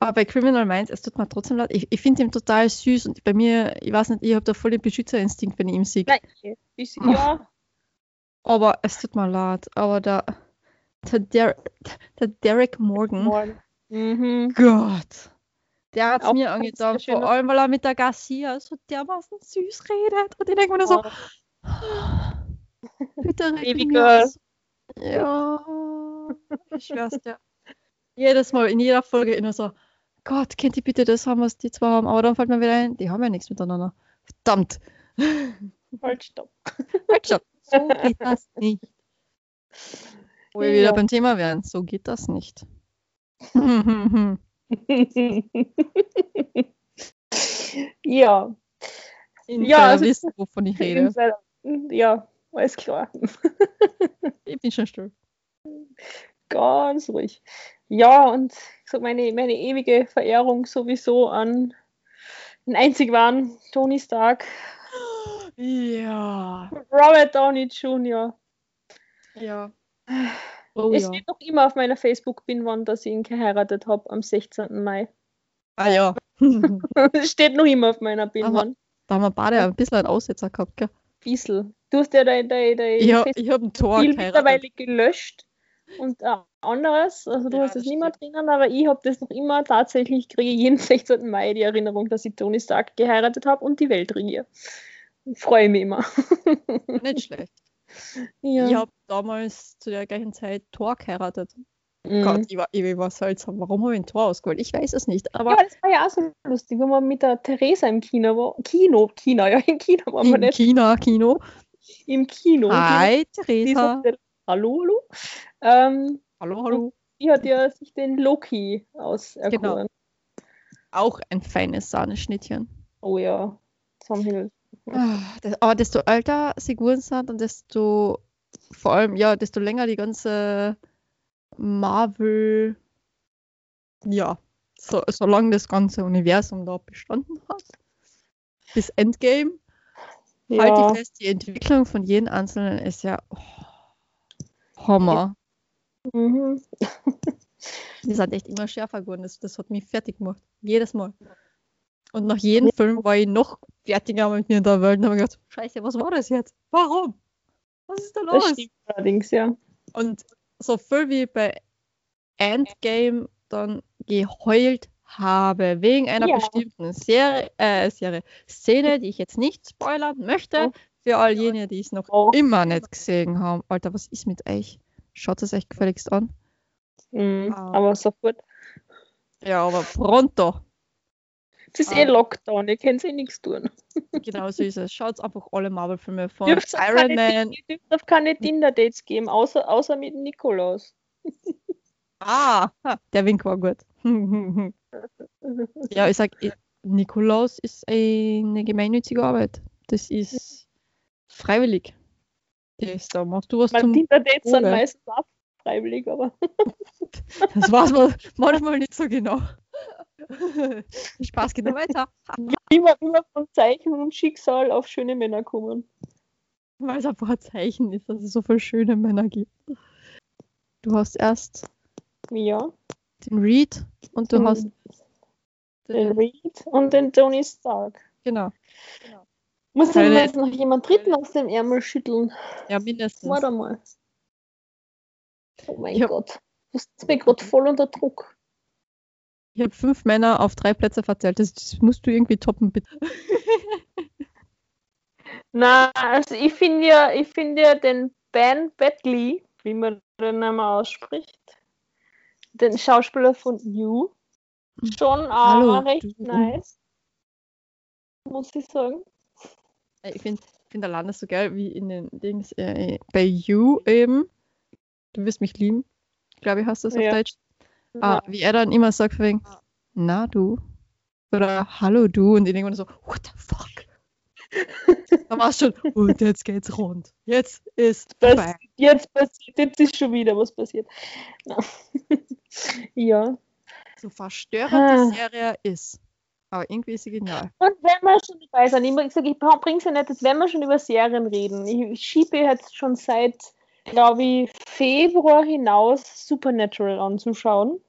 Aber bei Criminal Minds, es tut mir trotzdem leid. Ich, ich finde ihn total süß und bei mir, ich weiß nicht, ich habe da voll den Beschützerinstinkt, wenn ich ihn sehe. Nein, ich, ja. Aber es tut mir leid. Aber der, der, Der- der Derek Morgan, Morgen. Mhm. Gott, der hat es mir angetan. Vor allem, weil er mit der Garcia so dermaßen süß redet. Und ich denke mir nur so, bitte Baby girl. Ja, ich schwör's dir. Jedes Mal, in jeder Folge immer so, Gott, könnt ihr bitte das haben, was die zwei haben? Aber dann fällt mir wieder ein, die haben ja nichts miteinander. Verdammt. Halt, stopp. Halt schon. So geht das nicht. Wo wir wieder beim Thema wären. So geht das nicht. ja. In Ja, ja, also- wissen, wovon ich rede. Ja, alles klar. Ich bin schon still. Ganz ruhig. Ja, und sag meine, meine ewige Verehrung sowieso an den einzig wahren Tony Stark, Ja. Robert Downey Jr. Ja. Oh es ja. steht noch immer auf meiner Facebook-Pinwand, dass ich ihn geheiratet habe am 16. Mai. Ah ja. da Es steht noch immer auf meiner Pinwand. haben wir beide ein bisschen einen Aussetzer gehabt, gell? Bissl. Du hast ja dein, dein, dein Ich habe ich hab ein Tor Profil geheiratet. mittlerweile gelöscht und äh, anderes. Also du Ja, hast es das nicht mehr drinnen, aber ich habe das noch immer tatsächlich, kriege jeden 16. Mai die Erinnerung, dass ich Tony Stark geheiratet habe und die Welt regiere. Freue mich immer. Nicht schlecht. Ja. Ich habe damals zu der gleichen Zeit Tor geheiratet. Mhm. Gott, ich war, ich war seltsam. Warum habe ich ein Tor ausgewählt? Ich weiß es nicht. Aber ja, das war ja auch so lustig, wenn wir mit der Theresa im Kino waren. Kino, Kino, ja, im Kino waren wir im nicht. China, Kino. Im Kino. Hi, Theresa. Hallo, hallo. Ähm, Hallo, hallo. die hat ja sich den Loki auserkoren. Auch ein feines Sahneschnittchen. Oh ja, Sam Hill. Ah, das- Aber desto älter sie geworden sind und desto vor allem, ja, desto länger die ganze Marvel, ja, so, solange das ganze Universum da bestanden hat, bis Endgame, halte Ja. ich fest, die Entwicklung von jedem Einzelnen ist ja oh, Hammer. Mhm. Die sind echt immer schärfer geworden. Das, das hat mich fertig gemacht. Jedes Mal. Und nach jedem Film war ich noch fertiger mit mir in der Welt und habe gedacht, scheiße, was war das jetzt? Warum? Was ist da Das los? stimmt allerdings, ja. Und so viel wie bei Endgame dann geheult habe, wegen einer Ja. bestimmten Serie, äh, Serie, Szene, die ich jetzt nicht spoilern möchte, für all jene, die es noch Oh. immer nicht gesehen haben. Alter, was ist mit euch? Schaut es euch gefälligst an. Mhm. Ah. Aber sofort. Ja, aber pronto. Es ist Ah. eh Lockdown, ihr könnt eh nichts tun. Genau so ist es. Schaut einfach alle Marvel-Filme von Dürft Iron Man. Ihr dürft auf keine Tinder-Dates geben, außer, außer mit Nikolaus. Ah, der Wink war gut. ja, ich sag, eh, Nikolaus ist eine gemeinnützige Arbeit. Das ist freiwillig. Das, da machst du was Meine zum. Tinder-Dates sind meistens auch freiwillig, aber Das weiß man manchmal nicht so genau. Spaß geht noch weiter. immer, immer von Zeichen und Schicksal auf schöne Männer kommen. Weil es einfach ein Zeichen ist, dass es so viele schöne Männer gibt. Du hast erst Ja, den Reed und du den, hast den Reed und den Tony Stark. genau. Muss denn Keine- jetzt noch jemand dritten aus dem Ärmel schütteln? Ja, mindestens. Warte mal. Oh mein Ja. Gott. Du bist mir gerade voll unter Druck. Ich habe fünf Männer auf drei Plätze verteilt. Das, das musst du irgendwie toppen, bitte. Na, also ich finde ja, ich finde ja den Ben Bedley, wie man den Namen ausspricht, den Schauspieler von You, schon auch Hallo, recht du. nice. Muss ich sagen. Äh, Ich finde find allein das so geil, wie in den Dings äh, bei You eben. Du wirst mich lieben, glaube ich, hast du das auf Ja. Deutsch. Ah, wie er dann immer sagt, wegen, na du. Oder hallo du. Und ich denke mir so, what the fuck? da war es schon, und jetzt geht's rund. Jetzt ist Das, jetzt passiert, jetzt ist schon wieder was passiert. Ja. So verstörend Ah. die Serie ist. Aber irgendwie ist sie genial. Und wenn wir schon dabei sind, ich, sag, ich bringe es ja nicht, dass wenn wir schon über Serien reden. Ich, ich schiebe jetzt schon seit glaube ich, Februar hinaus Supernatural anzuschauen.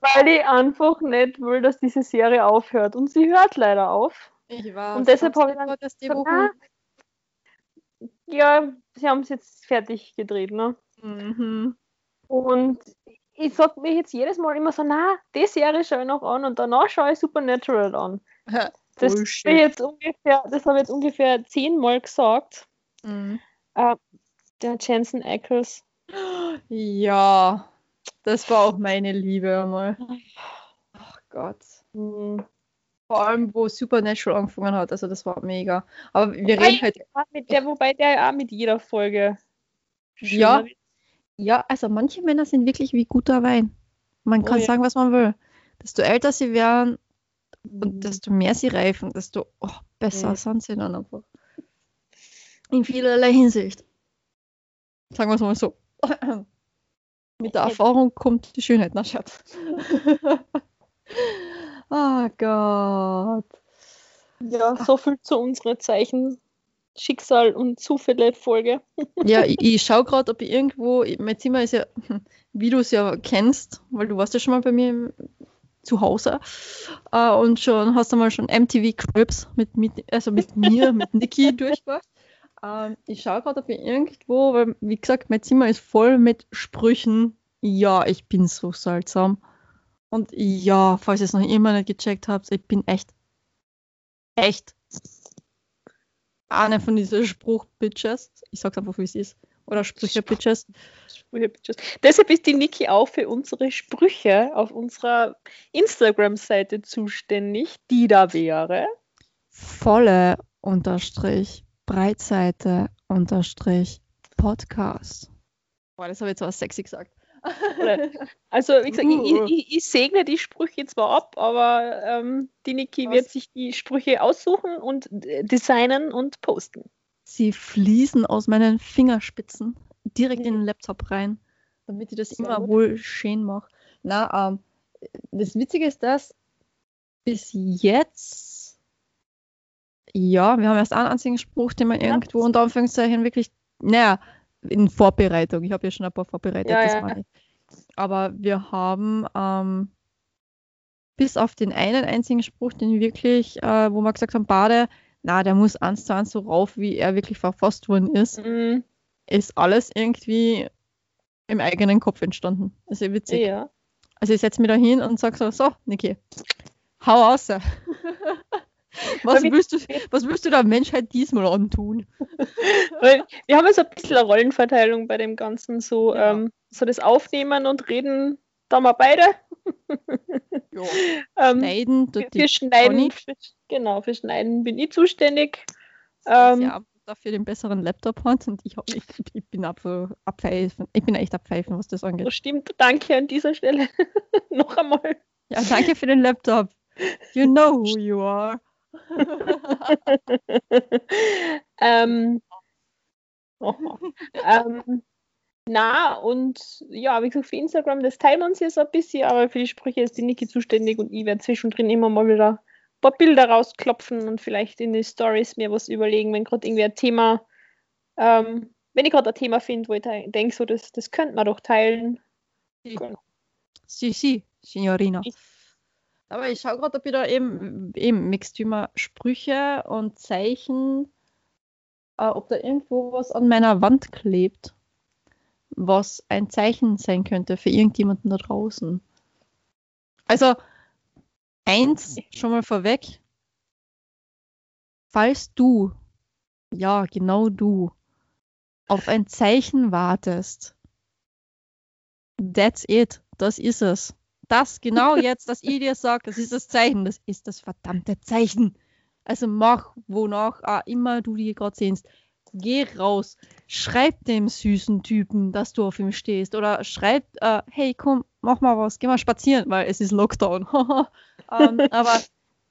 Weil ich einfach nicht will, dass diese Serie aufhört. Und sie hört leider auf. Ich weiß. Und deshalb habe ich dann dass die gesagt, ah, ja, sie haben es jetzt fertig gedreht, ne? Mhm. Und ich sag mir jetzt jedes Mal immer so, na, die Serie schaue ich noch an und danach schaue ich Supernatural an. Das habe ich jetzt ungefähr, das habe ich jetzt ungefähr zehnmal gesagt. Mhm. Äh, der Jensen Ackles. Ja, das war auch meine Liebe einmal. Ach Gott. Hm. Vor allem, wo Supernatural angefangen hat. Also das war mega. Aber wir Wobei- reden halt. Mit der, wobei der ja auch mit jeder Folge. Ja. wird. Ja, also manche Männer sind wirklich wie guter Wein. Man Oh kann ja. sagen, was man will. Desto älter sie werden und Mhm. desto mehr sie reifen, desto oh, besser Ja. sind sie dann einfach. In vielerlei Hinsicht. Sagen wir es mal so. Mit der. Erfahrung kommt die Schönheit, na Schatz. oh Gott. Ja, so viel zu unserer Zeichen, Schicksal und Zufälle Folge. Ja, ich, ich schaue gerade, ob ich irgendwo, mein Zimmer ist ja, wie du es ja kennst, weil du warst ja schon mal bei mir im, zu Hause äh, und schon hast du mal schon MTV Cribs mit, mit also mit mir, mit Niki durchgemacht. Ähm, ich schaue gerade, ob ich irgendwo, weil wie gesagt, mein Zimmer ist voll mit Sprüchen. Ja, ich bin so seltsam. Und ja, falls ihr es noch immer nicht gecheckt habt, ich bin echt, echt eine von diesen Spruch-Bitches. Ich sag's einfach, wie es ist. Oder Sprüche-Bitches. Sprüche, Bitches. Deshalb ist die Niki auch für unsere Sprüche auf unserer Instagram-Seite zuständig, die da wäre. Volle Unterstrich, Breitseite Unterstrich, Podcast. Boah, das habe ich jetzt aber sexy gesagt. Also, wie gesagt, ich, Uh. ich, ich segne die Sprüche zwar ab, aber ähm, die Niki Was? wird sich die Sprüche aussuchen und äh, designen und posten. Sie fließen aus meinen Fingerspitzen direkt in den Laptop rein, damit ich das Sehr immer gut. wohl schön mache. Na, ähm, das Witzige ist, dass bis jetzt, ja, wir haben erst einen einzigen Spruch, den man Ja. irgendwo unter Anführungszeichen wirklich, naja, in Vorbereitung. Ich habe ja schon ein paar vorbereitet, Ja, das ja. meine ich. Aber wir haben ähm, bis auf den einen einzigen Spruch, den wirklich, äh, wo wir gesagt haben, Bade, na, der muss eins zu eins so rauf, wie er wirklich verfasst worden ist, Mhm. ist alles irgendwie im eigenen Kopf entstanden. Das ist ja witzig. Ja. Also ich setze mich da hin und sage so, so, Niki, hau aus. was, willst du, was willst du der Menschheit diesmal antun? Wir haben ja so ein bisschen eine Rollenverteilung bei dem Ganzen, so, Ja. ähm, so das Aufnehmen und Reden, da mal beide. Ja. Ähm, Schneiden, für, für Schneiden, für, genau, für Schneiden bin ich zuständig. ähm, Ähm, dafür den besseren Laptop hat und ich, ich, ich bin ab, abpfeifen. Ich bin echt abpfeifen, was das angeht. das stimmt, danke an dieser Stelle. Noch einmal. Ja, danke für den Laptop. You know who you are. Ähm, oh, ähm, na, und ja, wie gesagt, für Instagram, das teilen wir uns hier so ein bisschen, aber für die Sprüche ist die Niki zuständig und ich werde zwischendrin immer mal wieder ein paar Bilder rausklopfen und vielleicht in die Stories mir was überlegen, wenn gerade irgendwie ein Thema, ähm, wenn ich gerade ein Thema finde, wo ich denke, so, das, das könnte man doch teilen. Genau. Si, si, Signorina. Ich- Aber ich schaue gerade, ob ich da eben, eben Mixtümer Sprüche und Zeichen, äh, ob da irgendwo was an meiner Wand klebt, was ein Zeichen sein könnte für irgendjemanden da draußen. Also, eins schon mal vorweg. Falls du, ja, genau du, auf ein Zeichen wartest, That's it. Das ist es. Das genau jetzt, dass ich dir sage, das ist das Zeichen. Das ist das verdammte Zeichen. Also mach, wonach auch immer du die gerade sehnst. Geh raus. Schreib dem süßen Typen, dass du auf ihm stehst. Oder schreib, äh, hey, komm, mach mal was. Geh mal spazieren, weil es ist Lockdown. ähm, aber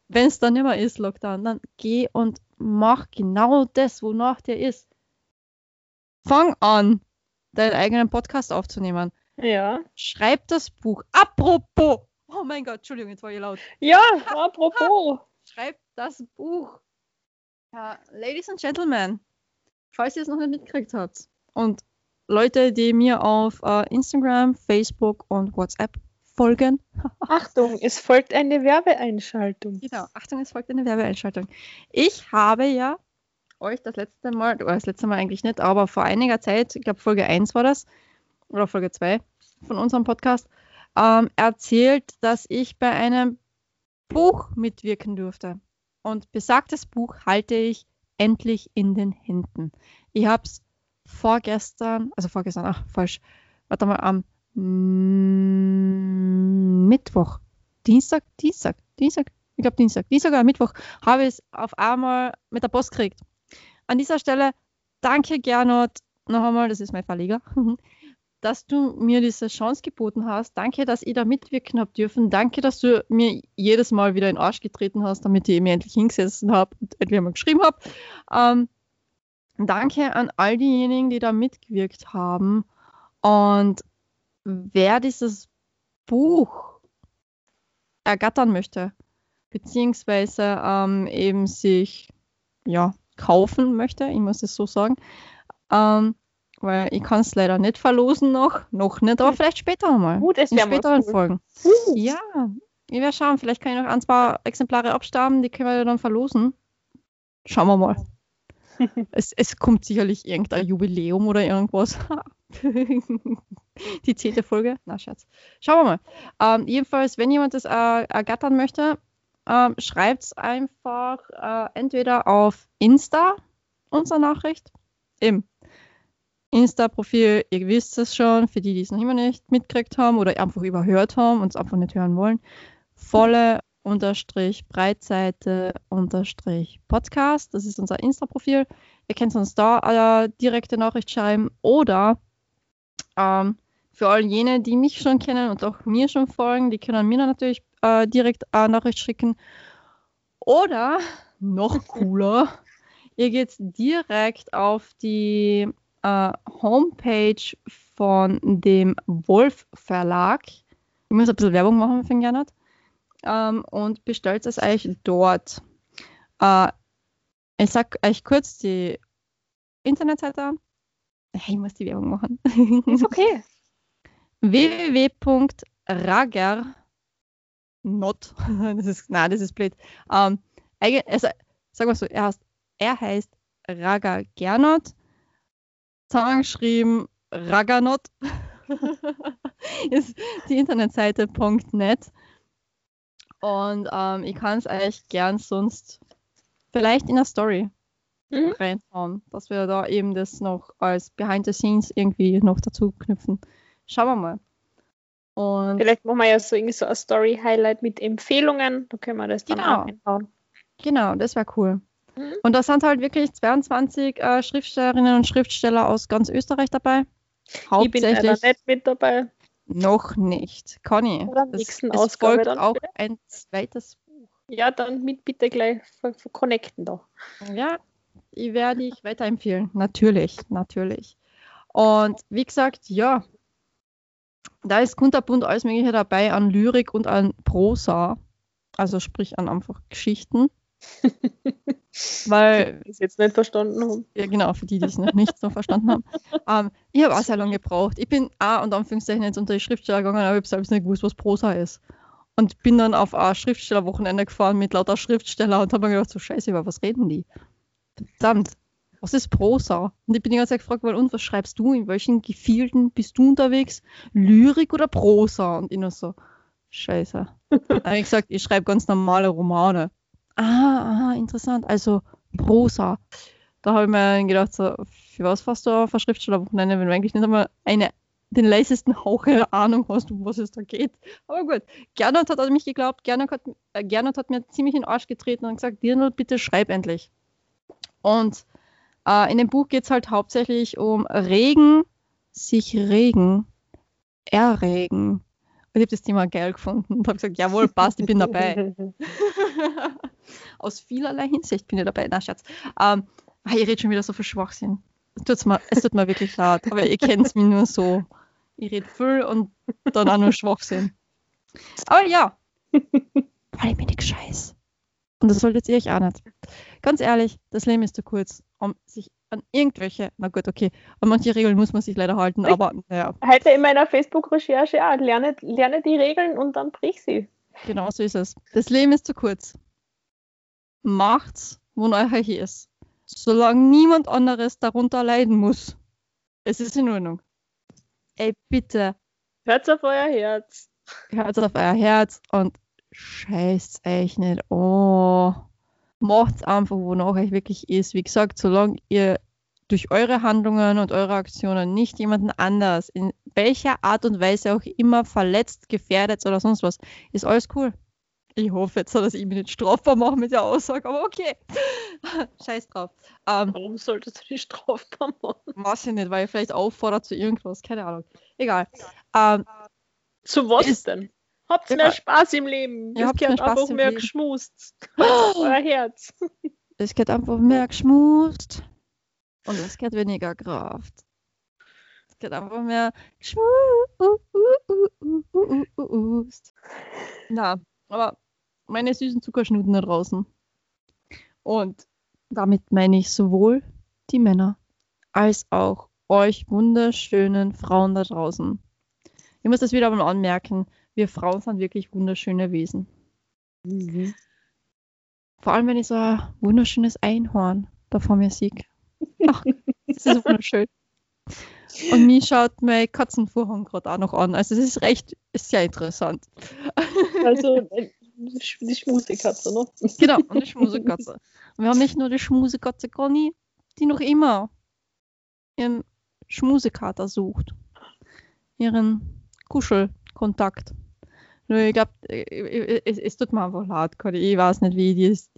wenn es dann immer ist, Lockdown, dann geh und mach genau das, wonach der ist. Fang an, deinen eigenen Podcast aufzunehmen. Ja. Schreib das Buch. Apropos. Oh mein Gott, Entschuldigung, jetzt war ich laut. Ja, apropos. Schreib das Buch. Ja, Ladies and Gentlemen, falls ihr es noch nicht mitgekriegt habt und Leute, die mir auf äh, Instagram, Facebook und WhatsApp folgen. Achtung, es folgt eine Werbeeinschaltung. Genau, Achtung, es folgt eine Werbeeinschaltung. Ich habe ja euch das letzte Mal, oder das letzte Mal eigentlich nicht, aber vor einiger Zeit, ich glaube Folge 1 war das, oder Folge 2 von unserem Podcast, ähm, erzählt, dass ich bei einem Buch mitwirken durfte. Und besagtes Buch halte ich endlich in den Händen. Ich habe es vorgestern, also vorgestern, ach falsch, warte mal, am Mittwoch, Dienstag, Dienstag, Dienstag, ich glaube Dienstag, Dienstag oder Mittwoch, habe ich es auf einmal mit der Post gekriegt. An dieser Stelle danke Gernot noch einmal, das ist mein Verleger, dass du mir diese Chance geboten hast. Danke, dass ich da mitwirken habe dürfen. Danke, dass du mir jedes Mal wieder in den Arsch getreten hast, damit ich mir endlich hingesessen habe und endlich einmal geschrieben habe. Ähm, danke an all diejenigen, die da mitgewirkt haben. Und wer dieses Buch ergattern möchte, beziehungsweise ähm, eben sich ja, kaufen möchte, ich muss es so sagen, ähm, weil ich kann es leider nicht verlosen noch, noch nicht, aber hm. vielleicht später mal. Gut, es in späteren cool. Folgen. Uh. Ja, ich werde schauen, vielleicht kann ich noch ein, zwei Exemplare abstauben, die können wir dann verlosen. Schauen wir mal. es, es kommt sicherlich irgendein Jubiläum oder irgendwas. die zehnte Folge? Na, Schatz. Schauen wir mal. Ähm, jedenfalls, wenn jemand das äh, ergattern möchte, ähm, schreibt es einfach äh, entweder auf Insta, unsere Nachricht, im Insta-Profil, ihr wisst es schon, für die, die es noch immer nicht mitgekriegt haben oder einfach überhört haben und es einfach nicht hören wollen, volle unterstrich Breitseite unterstrich Podcast. Das ist unser Insta-Profil. Ihr könnt uns da äh, direkte Nachricht schreiben oder ähm, für all jene, die mich schon kennen und auch mir schon folgen, die können mir natürlich äh, direkt eine Nachricht schicken. Oder noch cooler, ihr geht direkt auf die äh, Homepage von dem Wolf Verlag. Ich muss ein bisschen Werbung machen für Gernot. Ähm, und bestellt es euch dort. Äh, ich sag euch kurz die Internetseite an. Hey, ich muss die Werbung machen. Ist okay. www.rager not. das ist, nein, das ist blöd. Ähm, also, sag mal so, er heißt, er heißt Raga Gernot, zusammengeschrieben Raganot. ist die Internetseite .net. Und ähm, ich kann es eigentlich gern sonst vielleicht in der Story mhm. reinhauen, dass wir da eben das noch als Behind the Scenes irgendwie noch dazu knüpfen. Schauen wir mal. Und Vielleicht machen wir ja so irgendwie so ein Story-Highlight mit Empfehlungen. Da können wir das dann genau. auch einbauen. Genau, das wäre cool. Mhm. Und da sind halt wirklich 22 äh, Schriftstellerinnen und Schriftsteller aus ganz Österreich dabei. Hauptsächlich. Ich bin leider nicht mit dabei. Noch nicht. Conny. Es, es folgt auch bitte. ein zweites Buch. Ja, dann mit bitte gleich connecten da. Ja, ich werde dich weiterempfehlen. Natürlich, natürlich. Und wie gesagt, ja, da ist kunterbunt alles Mögliche dabei an Lyrik und an Prosa. Also sprich an einfach Geschichten. Weil. Die es jetzt nicht verstanden haben. Ja, genau, für die, die es noch nicht so verstanden haben. Ähm, ich habe auch sehr lange gebraucht. Ich bin auch und Anführungszeichen jetzt unter die Schriftsteller gegangen, aber ich habe selbst nicht gewusst, was Prosa ist. Und bin dann auf ein Schriftstellerwochenende gefahren mit lauter Schriftsteller und habe mir gedacht, so scheiße, über was reden die? Verdammt was ist Prosa? Und ich bin die ganze Zeit gefragt worden, und was schreibst du? In welchen Gefilden bist du unterwegs? Lyrik oder Prosa? Und ich nur so, scheiße. Dann habe ich gesagt, ich schreibe ganz normale Romane. Ah, ah, interessant. Also Prosa. Da habe ich mir gedacht, so, für was fährst du auf ein Schriftstellerwochenende, wenn du eigentlich nicht einmal eine, den leisesten Hauch einer Ahnung hast, um was es da geht. Aber gut, Gernot hat an mich geglaubt, Gernot hat, äh, Gernot hat mir ziemlich in den Arsch getreten und gesagt, Dirndl, bitte schreib endlich. Und äh, in dem Buch geht es halt hauptsächlich um Regen, sich regen, erregen. Und ich habe das Thema geil gefunden und habe gesagt, jawohl, passt, ich bin dabei. Aus vielerlei Hinsicht bin ich dabei. Na, Schatz. Ähm, ich rede schon wieder so viel Schwachsinn. Tut's mir, es tut mir wirklich leid, aber ihr kennt es mir nur so. Ich rede viel und dann auch nur Schwachsinn. Aber ja, weil ich bin nicht scheiß. Und das solltet ihr euch auch nicht. Ganz ehrlich, das Leben ist zu kurz, um sich an irgendwelche, na gut, okay, an manche Regeln muss man sich leider halten, Ich- aber naja, Heute in meiner Facebook-Recherche auch, lerne, lerne die Regeln und dann brich sie. genau so ist es. Das Leben ist zu kurz. Macht's, wo euch hier ist. Solange niemand anderes darunter leiden muss. Es ist in Ordnung. Ey, bitte, Hört auf euer Herz. hört auf euer Herz und scheißt euch nicht. Oh, macht's einfach, wonach euch wirklich ist. Wie gesagt, solange ihr durch eure Handlungen und eure Aktionen nicht jemanden anders in welcher Art und Weise auch immer verletzt, gefährdet oder sonst was, ist alles cool. Ich hoffe jetzt, dass ich mich nicht strafbar mache mit der Aussage, aber okay. Scheiß drauf. Ähm, Warum solltest du die strafbar machen? weiß ich nicht, weil ich vielleicht auffordert zu irgendwas, keine Ahnung. Egal. Ähm, Zu was Ist- denn? Habt Ja. mehr Spaß im Leben. Ja, Es habt gehört einfach mehr Leben. geschmust. Euer Herz. Es geht einfach mehr geschmust und es geht weniger Kraft. Es geht einfach mehr geschmust. Na, aber meine süßen Zuckerschnuten da draußen. Und damit meine ich sowohl die Männer als auch euch wunderschönen Frauen da draußen. Ich muss das wieder mal anmerken, wir Frauen sind wirklich wunderschöne Wesen. Vor allem, wenn ich so ein wunderschönes Einhorn da vor mir sehe. Ach, das ist wunderschön. Und mich schaut mein Katzenvorhang gerade auch noch an. Also es ist recht, ist sehr interessant. Also, äh, die Schmusekatze, ne? Genau, und die Schmusekatze. Und wir haben nicht nur die Schmusekatze Conny, die noch immer ihren Schmusekater sucht. Ihren Kuschelkontakt. Nur ich glaube, es, es tut mir einfach leid, Conny. Ich weiß nicht, wie ich das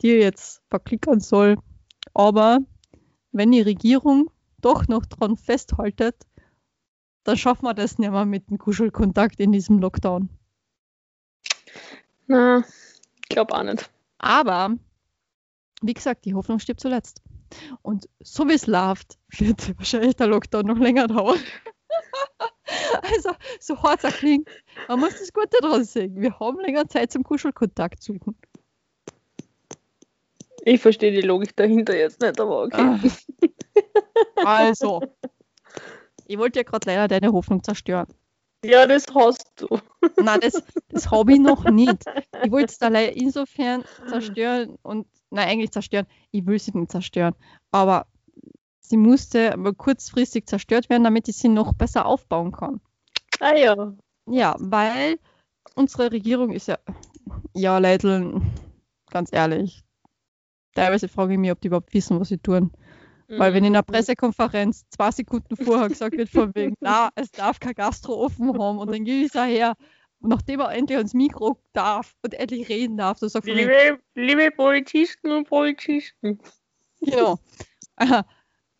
dir jetzt verklickern soll. Aber wenn die Regierung doch noch dran festhaltet, dann schaffen wir das nicht mehr mit dem Kuschelkontakt in diesem Lockdown. Na, ich glaube auch nicht. Aber, wie gesagt, die Hoffnung stirbt zuletzt. Und so wie es läuft, wird wahrscheinlich der Lockdown noch länger dauern. also, so hart es klingt, man muss das Gute dran sehen. Wir haben länger Zeit zum Kuschelkontakt suchen. Ich verstehe die Logik dahinter jetzt nicht, aber okay. Ah. Also, ich wollte ja gerade leider deine Hoffnung zerstören. Ja, das hast du. Nein, das, das habe ich noch nicht. Ich wollte es da leider insofern zerstören und, nein, eigentlich zerstören. Ich will sie nicht zerstören. Aber sie musste aber kurzfristig zerstört werden, damit ich sie noch besser aufbauen kann. Ah ja. Ja, weil unsere Regierung ist ja, ja, Leute, ganz ehrlich, teilweise frage ich mich, ob die überhaupt wissen, was sie tun. Weil wenn in einer Pressekonferenz zwei Sekunden vorher gesagt wird, von wegen, na, es darf kein Gastro offen haben und dann geht er her, und nachdem er endlich ans Mikro darf und endlich reden darf, so sagt wegen, Liebe, liebe Polizisten und Polizisten. genau,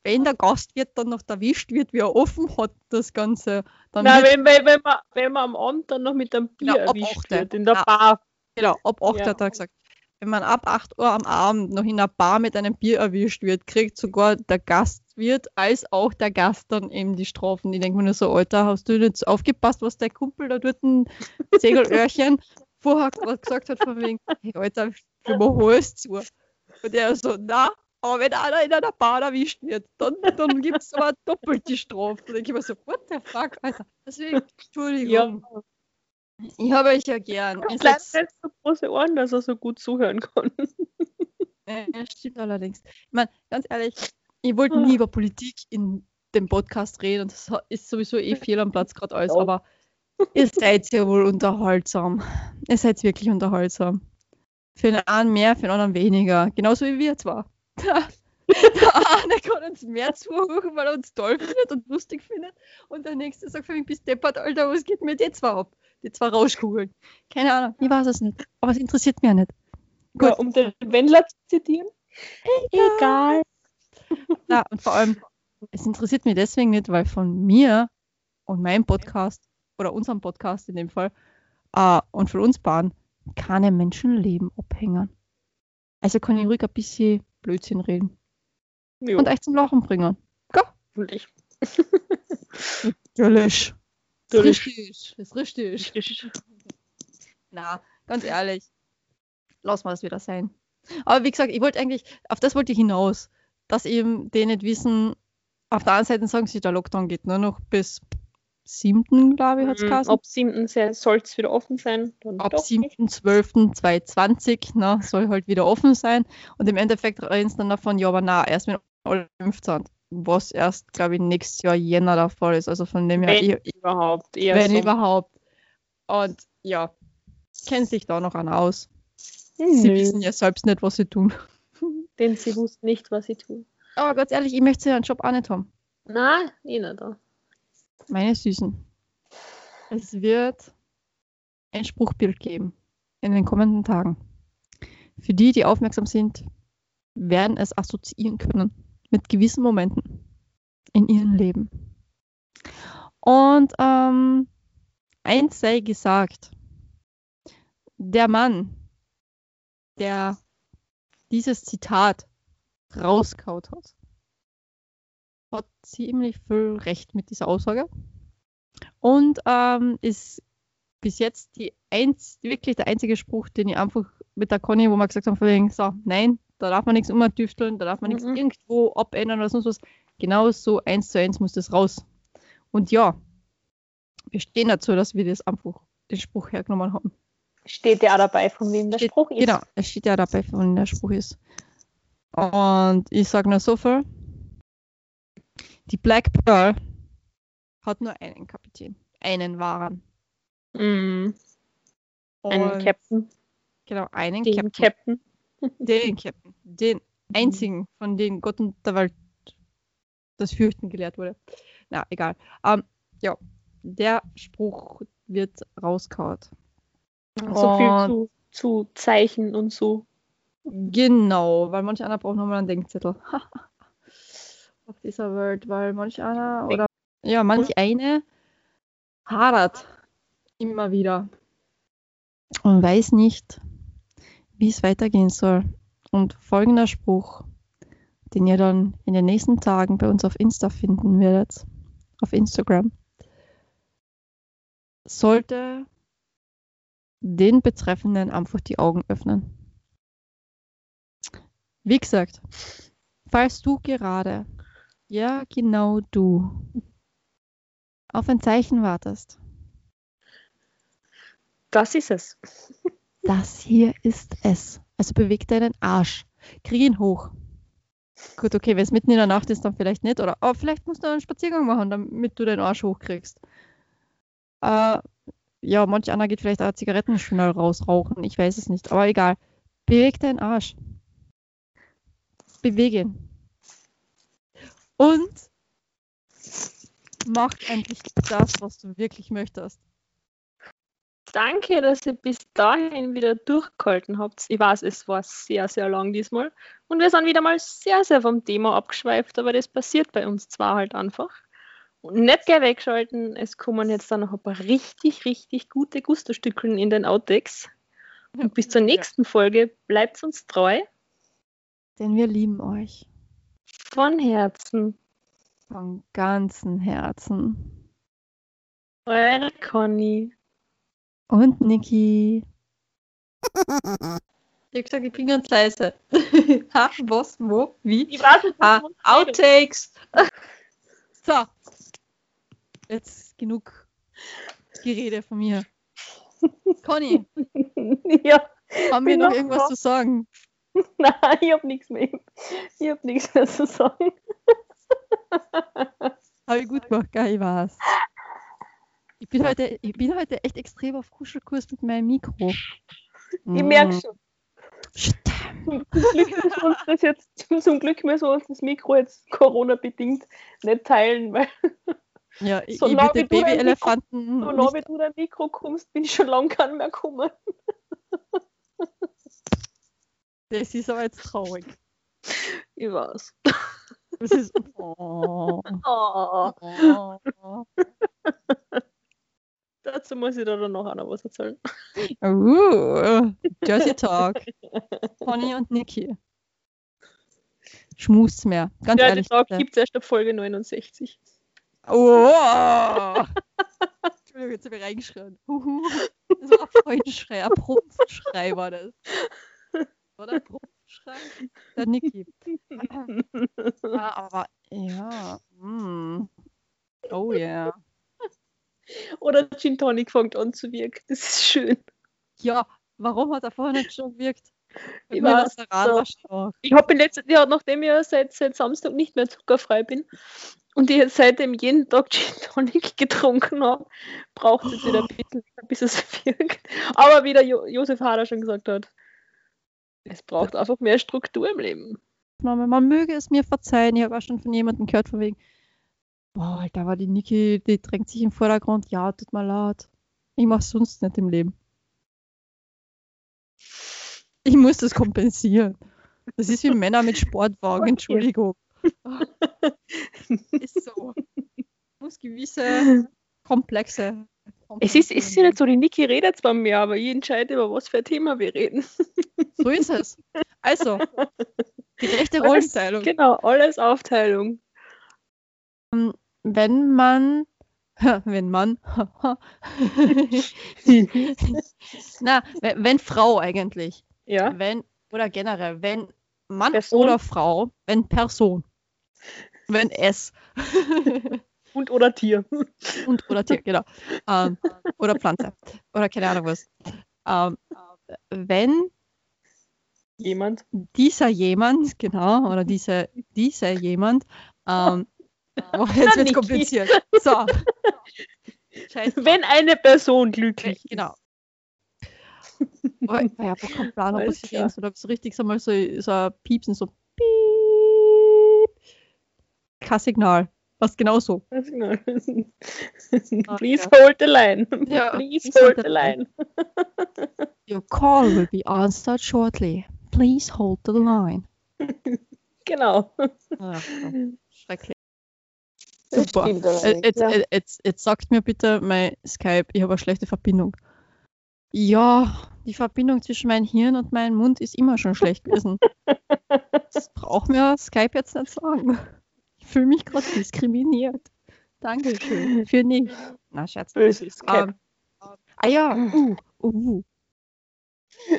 wenn der Gastwirt dann noch erwischt wird, wie er offen hat, das Ganze, dann wird, wenn, wenn, wenn, man, wenn man am Abend dann noch mit einem Bier ab erwischt wird, in der. Bar. genau, ab 8 Ja. hat er gesagt, wenn man ab 8 Uhr am Abend noch in einer Bar mit einem Bier erwischt wird, kriegt sogar der Gastwirt als auch der Gast dann eben die Strafen. Ich denke mir nur so, Alter, hast du so aufgepasst, was dein Kumpel da dort ein Segelöhrchen vorher gesagt hat, von wegen, hey Alter, für mal holst zu. Und er so, na, aber wenn einer in einer Bar erwischt wird, dann, dann gibt es aber doppelt die Strafe. Da denke ich mir so, what the fuck, Alter. Deswegen, Entschuldigung, ich habe euch ja gern. Ihr Kleine seid- so große Ohren, dass er so gut zuhören kann. Ja, stimmt allerdings. Ich meine, ganz ehrlich, ich wollte nie über Politik in dem Podcast reden und das ist sowieso eh viel am Platz gerade alles, aber ihr seid ja wohl unterhaltsam. Ihr seid wirklich unterhaltsam. Für den einen mehr, für den anderen weniger. Genauso wie wir zwar. Der eine kann uns mehr zuhören, weil er uns toll findet und lustig findet. Und der nächste sagt für mich, bis deppert, Alter, was geht mir die zwei ab? Die zwei Rauschkugeln. Keine Ahnung, ich weiß es nicht. Aber es interessiert mich ja nicht. Gut. Ja, um den Wendler zu zitieren. Egal. Ja, und vor allem, es interessiert mich deswegen nicht, weil von mir und meinem Podcast oder unserem Podcast in dem Fall äh, und von uns beiden keine Menschenleben abhängen. Also kann ich ruhig ein bisschen Blödsinn reden Jo, und euch zum Lachen bringen. natürlich. Natürlich. Ist richtig. Ist richtig. Na, ganz ehrlich, lass mal das wieder sein. Aber wie gesagt, ich wollte eigentlich, auf das wollte ich hinaus. dass eben die nicht wissen, auf der einen Seite sagen sie, der Lockdown geht nur noch bis 7. glaube ich, hat es Mhm. Ab 7. soll es wieder offen sein. Ab doch nicht. 7.12.2020 ne, soll halt wieder offen sein. Und im Endeffekt reden sie dann davon, ja, aber na, erst wenn alle geimpft sind. Was erst, glaube ich, nächstes Jahr Jänner der Fall ist. Also von dem her, Wenn ich, überhaupt. Eher wenn so. überhaupt. Und ja, kennt sich da noch einer aus. Sie Nö, wissen ja selbst nicht, was sie tun. denn sie wussten nicht, was sie tun. Aber ganz ehrlich, ich möchte ihren Job auch nicht haben. Na, eh nicht da. Meine Süßen. Es wird ein Spruchbild geben in den kommenden Tagen. Für die, die aufmerksam sind, werden es assoziieren können mit gewissen Momenten in ihrem Leben. Und ähm, eins sei gesagt, der Mann, der dieses Zitat rauskaut hat, hat ziemlich viel Recht mit dieser Aussage und ähm, ist bis jetzt die einz wirklich der einzige Spruch, den ich einfach mit der Conny, wo wir gesagt haben, von wegen, so, nein, da darf man nichts umtüfteln, da darf man nichts Mhm. irgendwo abändern oder sonst was. Genau so eins zu eins muss das raus. Und ja, wir stehen dazu, dass wir das einfach den Spruch hergenommen haben. Steht ja dabei, von wem der Steht- Spruch ist. Genau, es steht ja dabei, von wem der Spruch ist. Und ich sage nur so viel. Die Black Pearl hat nur einen Kapitän, einen wahren. Mhm. Einen Captain. Genau, einen Den Captain. Captain. Den Captain. Den einzigen, von dem Gott und der Welt das Fürchten gelehrt wurde. Na, egal. Ähm, ja, der Spruch wird rauskaut. So viel Und- zu, zu Zeichen und so. Genau, weil manch einer braucht nochmal einen Denkzettel. Auf dieser Welt, weil manch einer oder ja, manch eine hadert immer wieder und weiß nicht, wie es weitergehen soll. Und folgender Spruch, den ihr dann in den nächsten Tagen bei uns auf Insta finden werdet, auf Instagram, sollte den Betreffenden einfach die Augen öffnen. Wie gesagt, falls du gerade, ja genau du, auf ein Zeichen wartest, Das ist es. Das hier ist es. Also beweg deinen Arsch. Krieg ihn hoch. Gut, okay, wenn es mitten in der Nacht ist, dann vielleicht nicht. Oder aber vielleicht musst du einen Spaziergang machen, damit du deinen Arsch hochkriegst. Äh, ja, manch einer geht vielleicht auch Zigaretten schnell rausrauchen. Ich weiß es nicht. Aber egal. Beweg deinen Arsch. Bewege ihn. Und mach endlich das, was du wirklich möchtest. Danke, dass ihr bis dahin wieder durchgehalten habt. Ich weiß, es war sehr, sehr lang diesmal. Und wir sind wieder mal sehr, sehr vom Thema abgeschweift, aber das passiert bei uns zwar halt einfach. Und nicht gleich wegschalten, es kommen jetzt dann noch ein paar richtig, richtig gute Gusterstückeln in den Outtakes. Und bis zur nächsten Folge bleibt uns treu. Denn wir lieben euch. Von Herzen. Von ganzem Herzen. Eure Conny. Und Niki. Ich hab gesagt, ich bin ganz leise. ha, was, wo, wie? Ich weiß nicht, Ah, Outtakes. so. Jetzt genug Gerede von mir. Conny, ja, haben wir noch noch irgendwas zu sagen? nein, ich hab nichts mehr. Ich hab nichts mehr zu sagen. Habe ich gut gemacht, gell, ich weiß. Ich bin, heute, ich bin heute echt extrem auf Kuschelkurs mit meinem Mikro. Ich merke schon. Stimmt. Zum Glück müssen wir uns das jetzt, zum Glück müssen wir uns das Mikro jetzt Corona-bedingt nicht teilen, weil Ja, ich, ich Solange würde du dein Babyelefanten so nicht nah wie du dein Mikro kommst, bin ich schon lange kein mehr gekommen. Das ist aber jetzt traurig. Ich weiß. Das ist. Oh, Oh, oh. Dazu muss ich da dann noch einer was erzählen. Uh, Dirty Talk. Conny und Niki. Schmust mehr. Ganz den ehrlich. Tag bitte. gibt es erst ab Folge 69. Oh! Entschuldigung, jetzt habe ich reingeschrien. Huhu. Das war ein Freudenschrei, ein Prumpfschrei war das. Oder ein Prumpfschrei. der Niki. ja, aber ja. Mm. Oh yeah. Oder Gin Tonic fängt an zu wirken. Das ist schön. Ja, warum hat er vorher nicht schon gewirkt? Ich weiß stark. Ich habe in letzter ja, nachdem ich seit, seit Samstag nicht mehr zuckerfrei bin und ich jetzt seitdem jeden Tag Gin Tonic getrunken habe, braucht es wieder ein bisschen, bis es wirkt. Aber wie der jo Josef Hader schon gesagt hat, es braucht einfach mehr Struktur im Leben. Aufnahme. Man möge es mir verzeihen. Ich habe auch schon von jemandem gehört, von wegen, boah, Alter, war die Niki, die drängt sich im Vordergrund. Ja, tut mir leid. Ich mach's sonst nicht im Leben. Ich muss das kompensieren. Das ist wie Männer mit Sportwagen. Entschuldigung. Ist so. Muss gewisse komplexe. Es ist, es ist ja nicht so, die Niki redet zwar mehr, aber ich entscheide, über was für ein Thema wir reden. So ist es. Also, gerechte Rollenteilung. Genau, alles Aufteilung. Wenn man, wenn man, na, wenn, wenn Frau eigentlich, Ja, wenn, oder generell, wenn Mann Person? oder Frau, wenn Person, wenn es. Und oder Tier. und oder Tier, genau, ähm, oder Pflanze, oder keine Ahnung was, ähm, wenn Jemand. dieser jemand, genau, oder diese, dieser jemand, ähm, oh, jetzt wird kompliziert. So. Scheiße. Wenn eine Person glücklich ist. Genau. Aber ich habe auch keinen Plan, ob Alles das klar. jetzt oder ob es richtig so mal so, so ein Piepsen, so Piep. Kein Signal. Was genau so. Das ist genau. Ah, Please ja. hold the line. Ja, Please hold the line. Your call will be answered shortly. Please hold the line. Genau. Ach, so. Schrecklich. Super. Äh, Jetzt, ja. äh, jetzt, jetzt sagt mir bitte mein Skype, ich habe eine schlechte Verbindung. Ja, die Verbindung zwischen meinem Hirn und meinem Mund ist immer schon schlecht gewesen. Das braucht mir Skype jetzt nicht sagen. Ich fühle mich gerade diskriminiert. Dankeschön. Für nichts. Na, Scherz. Böse ist Ähm, ah ja, uh, uh.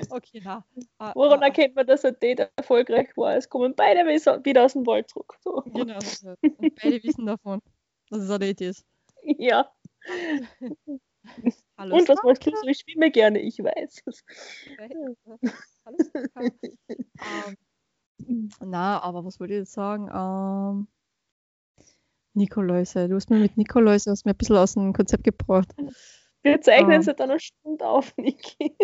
Okay, na. Ah, Woran ah, erkennt man, dass ein Date erfolgreich war? Es kommen beide wieder aus dem Wald zurück. So. Genau. Und beide wissen davon, dass es ein Date ist. Ja. Hallo, Und was machst du so? Ich schwimme gerne, ich weiß. Skype. Ähm, Na, aber was wollte ich jetzt sagen? Ähm, Nikoläuse. Du hast mir mit Nikoläuse hast mir ein bisschen aus dem Konzept gebracht. Wir zeichnen Ähm. seit einer Stunde auf, Niki.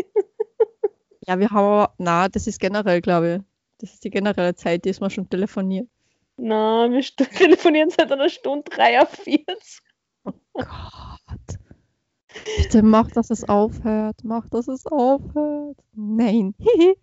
Ja, wir haben, na, das ist generell, glaube ich. Das ist die generelle Zeit, die ist man schon telefoniert. Na, wir telefonieren seit einer Stunde 43. Oh Gott. Bitte mach, dass es aufhört. Mach, dass es aufhört. Nein.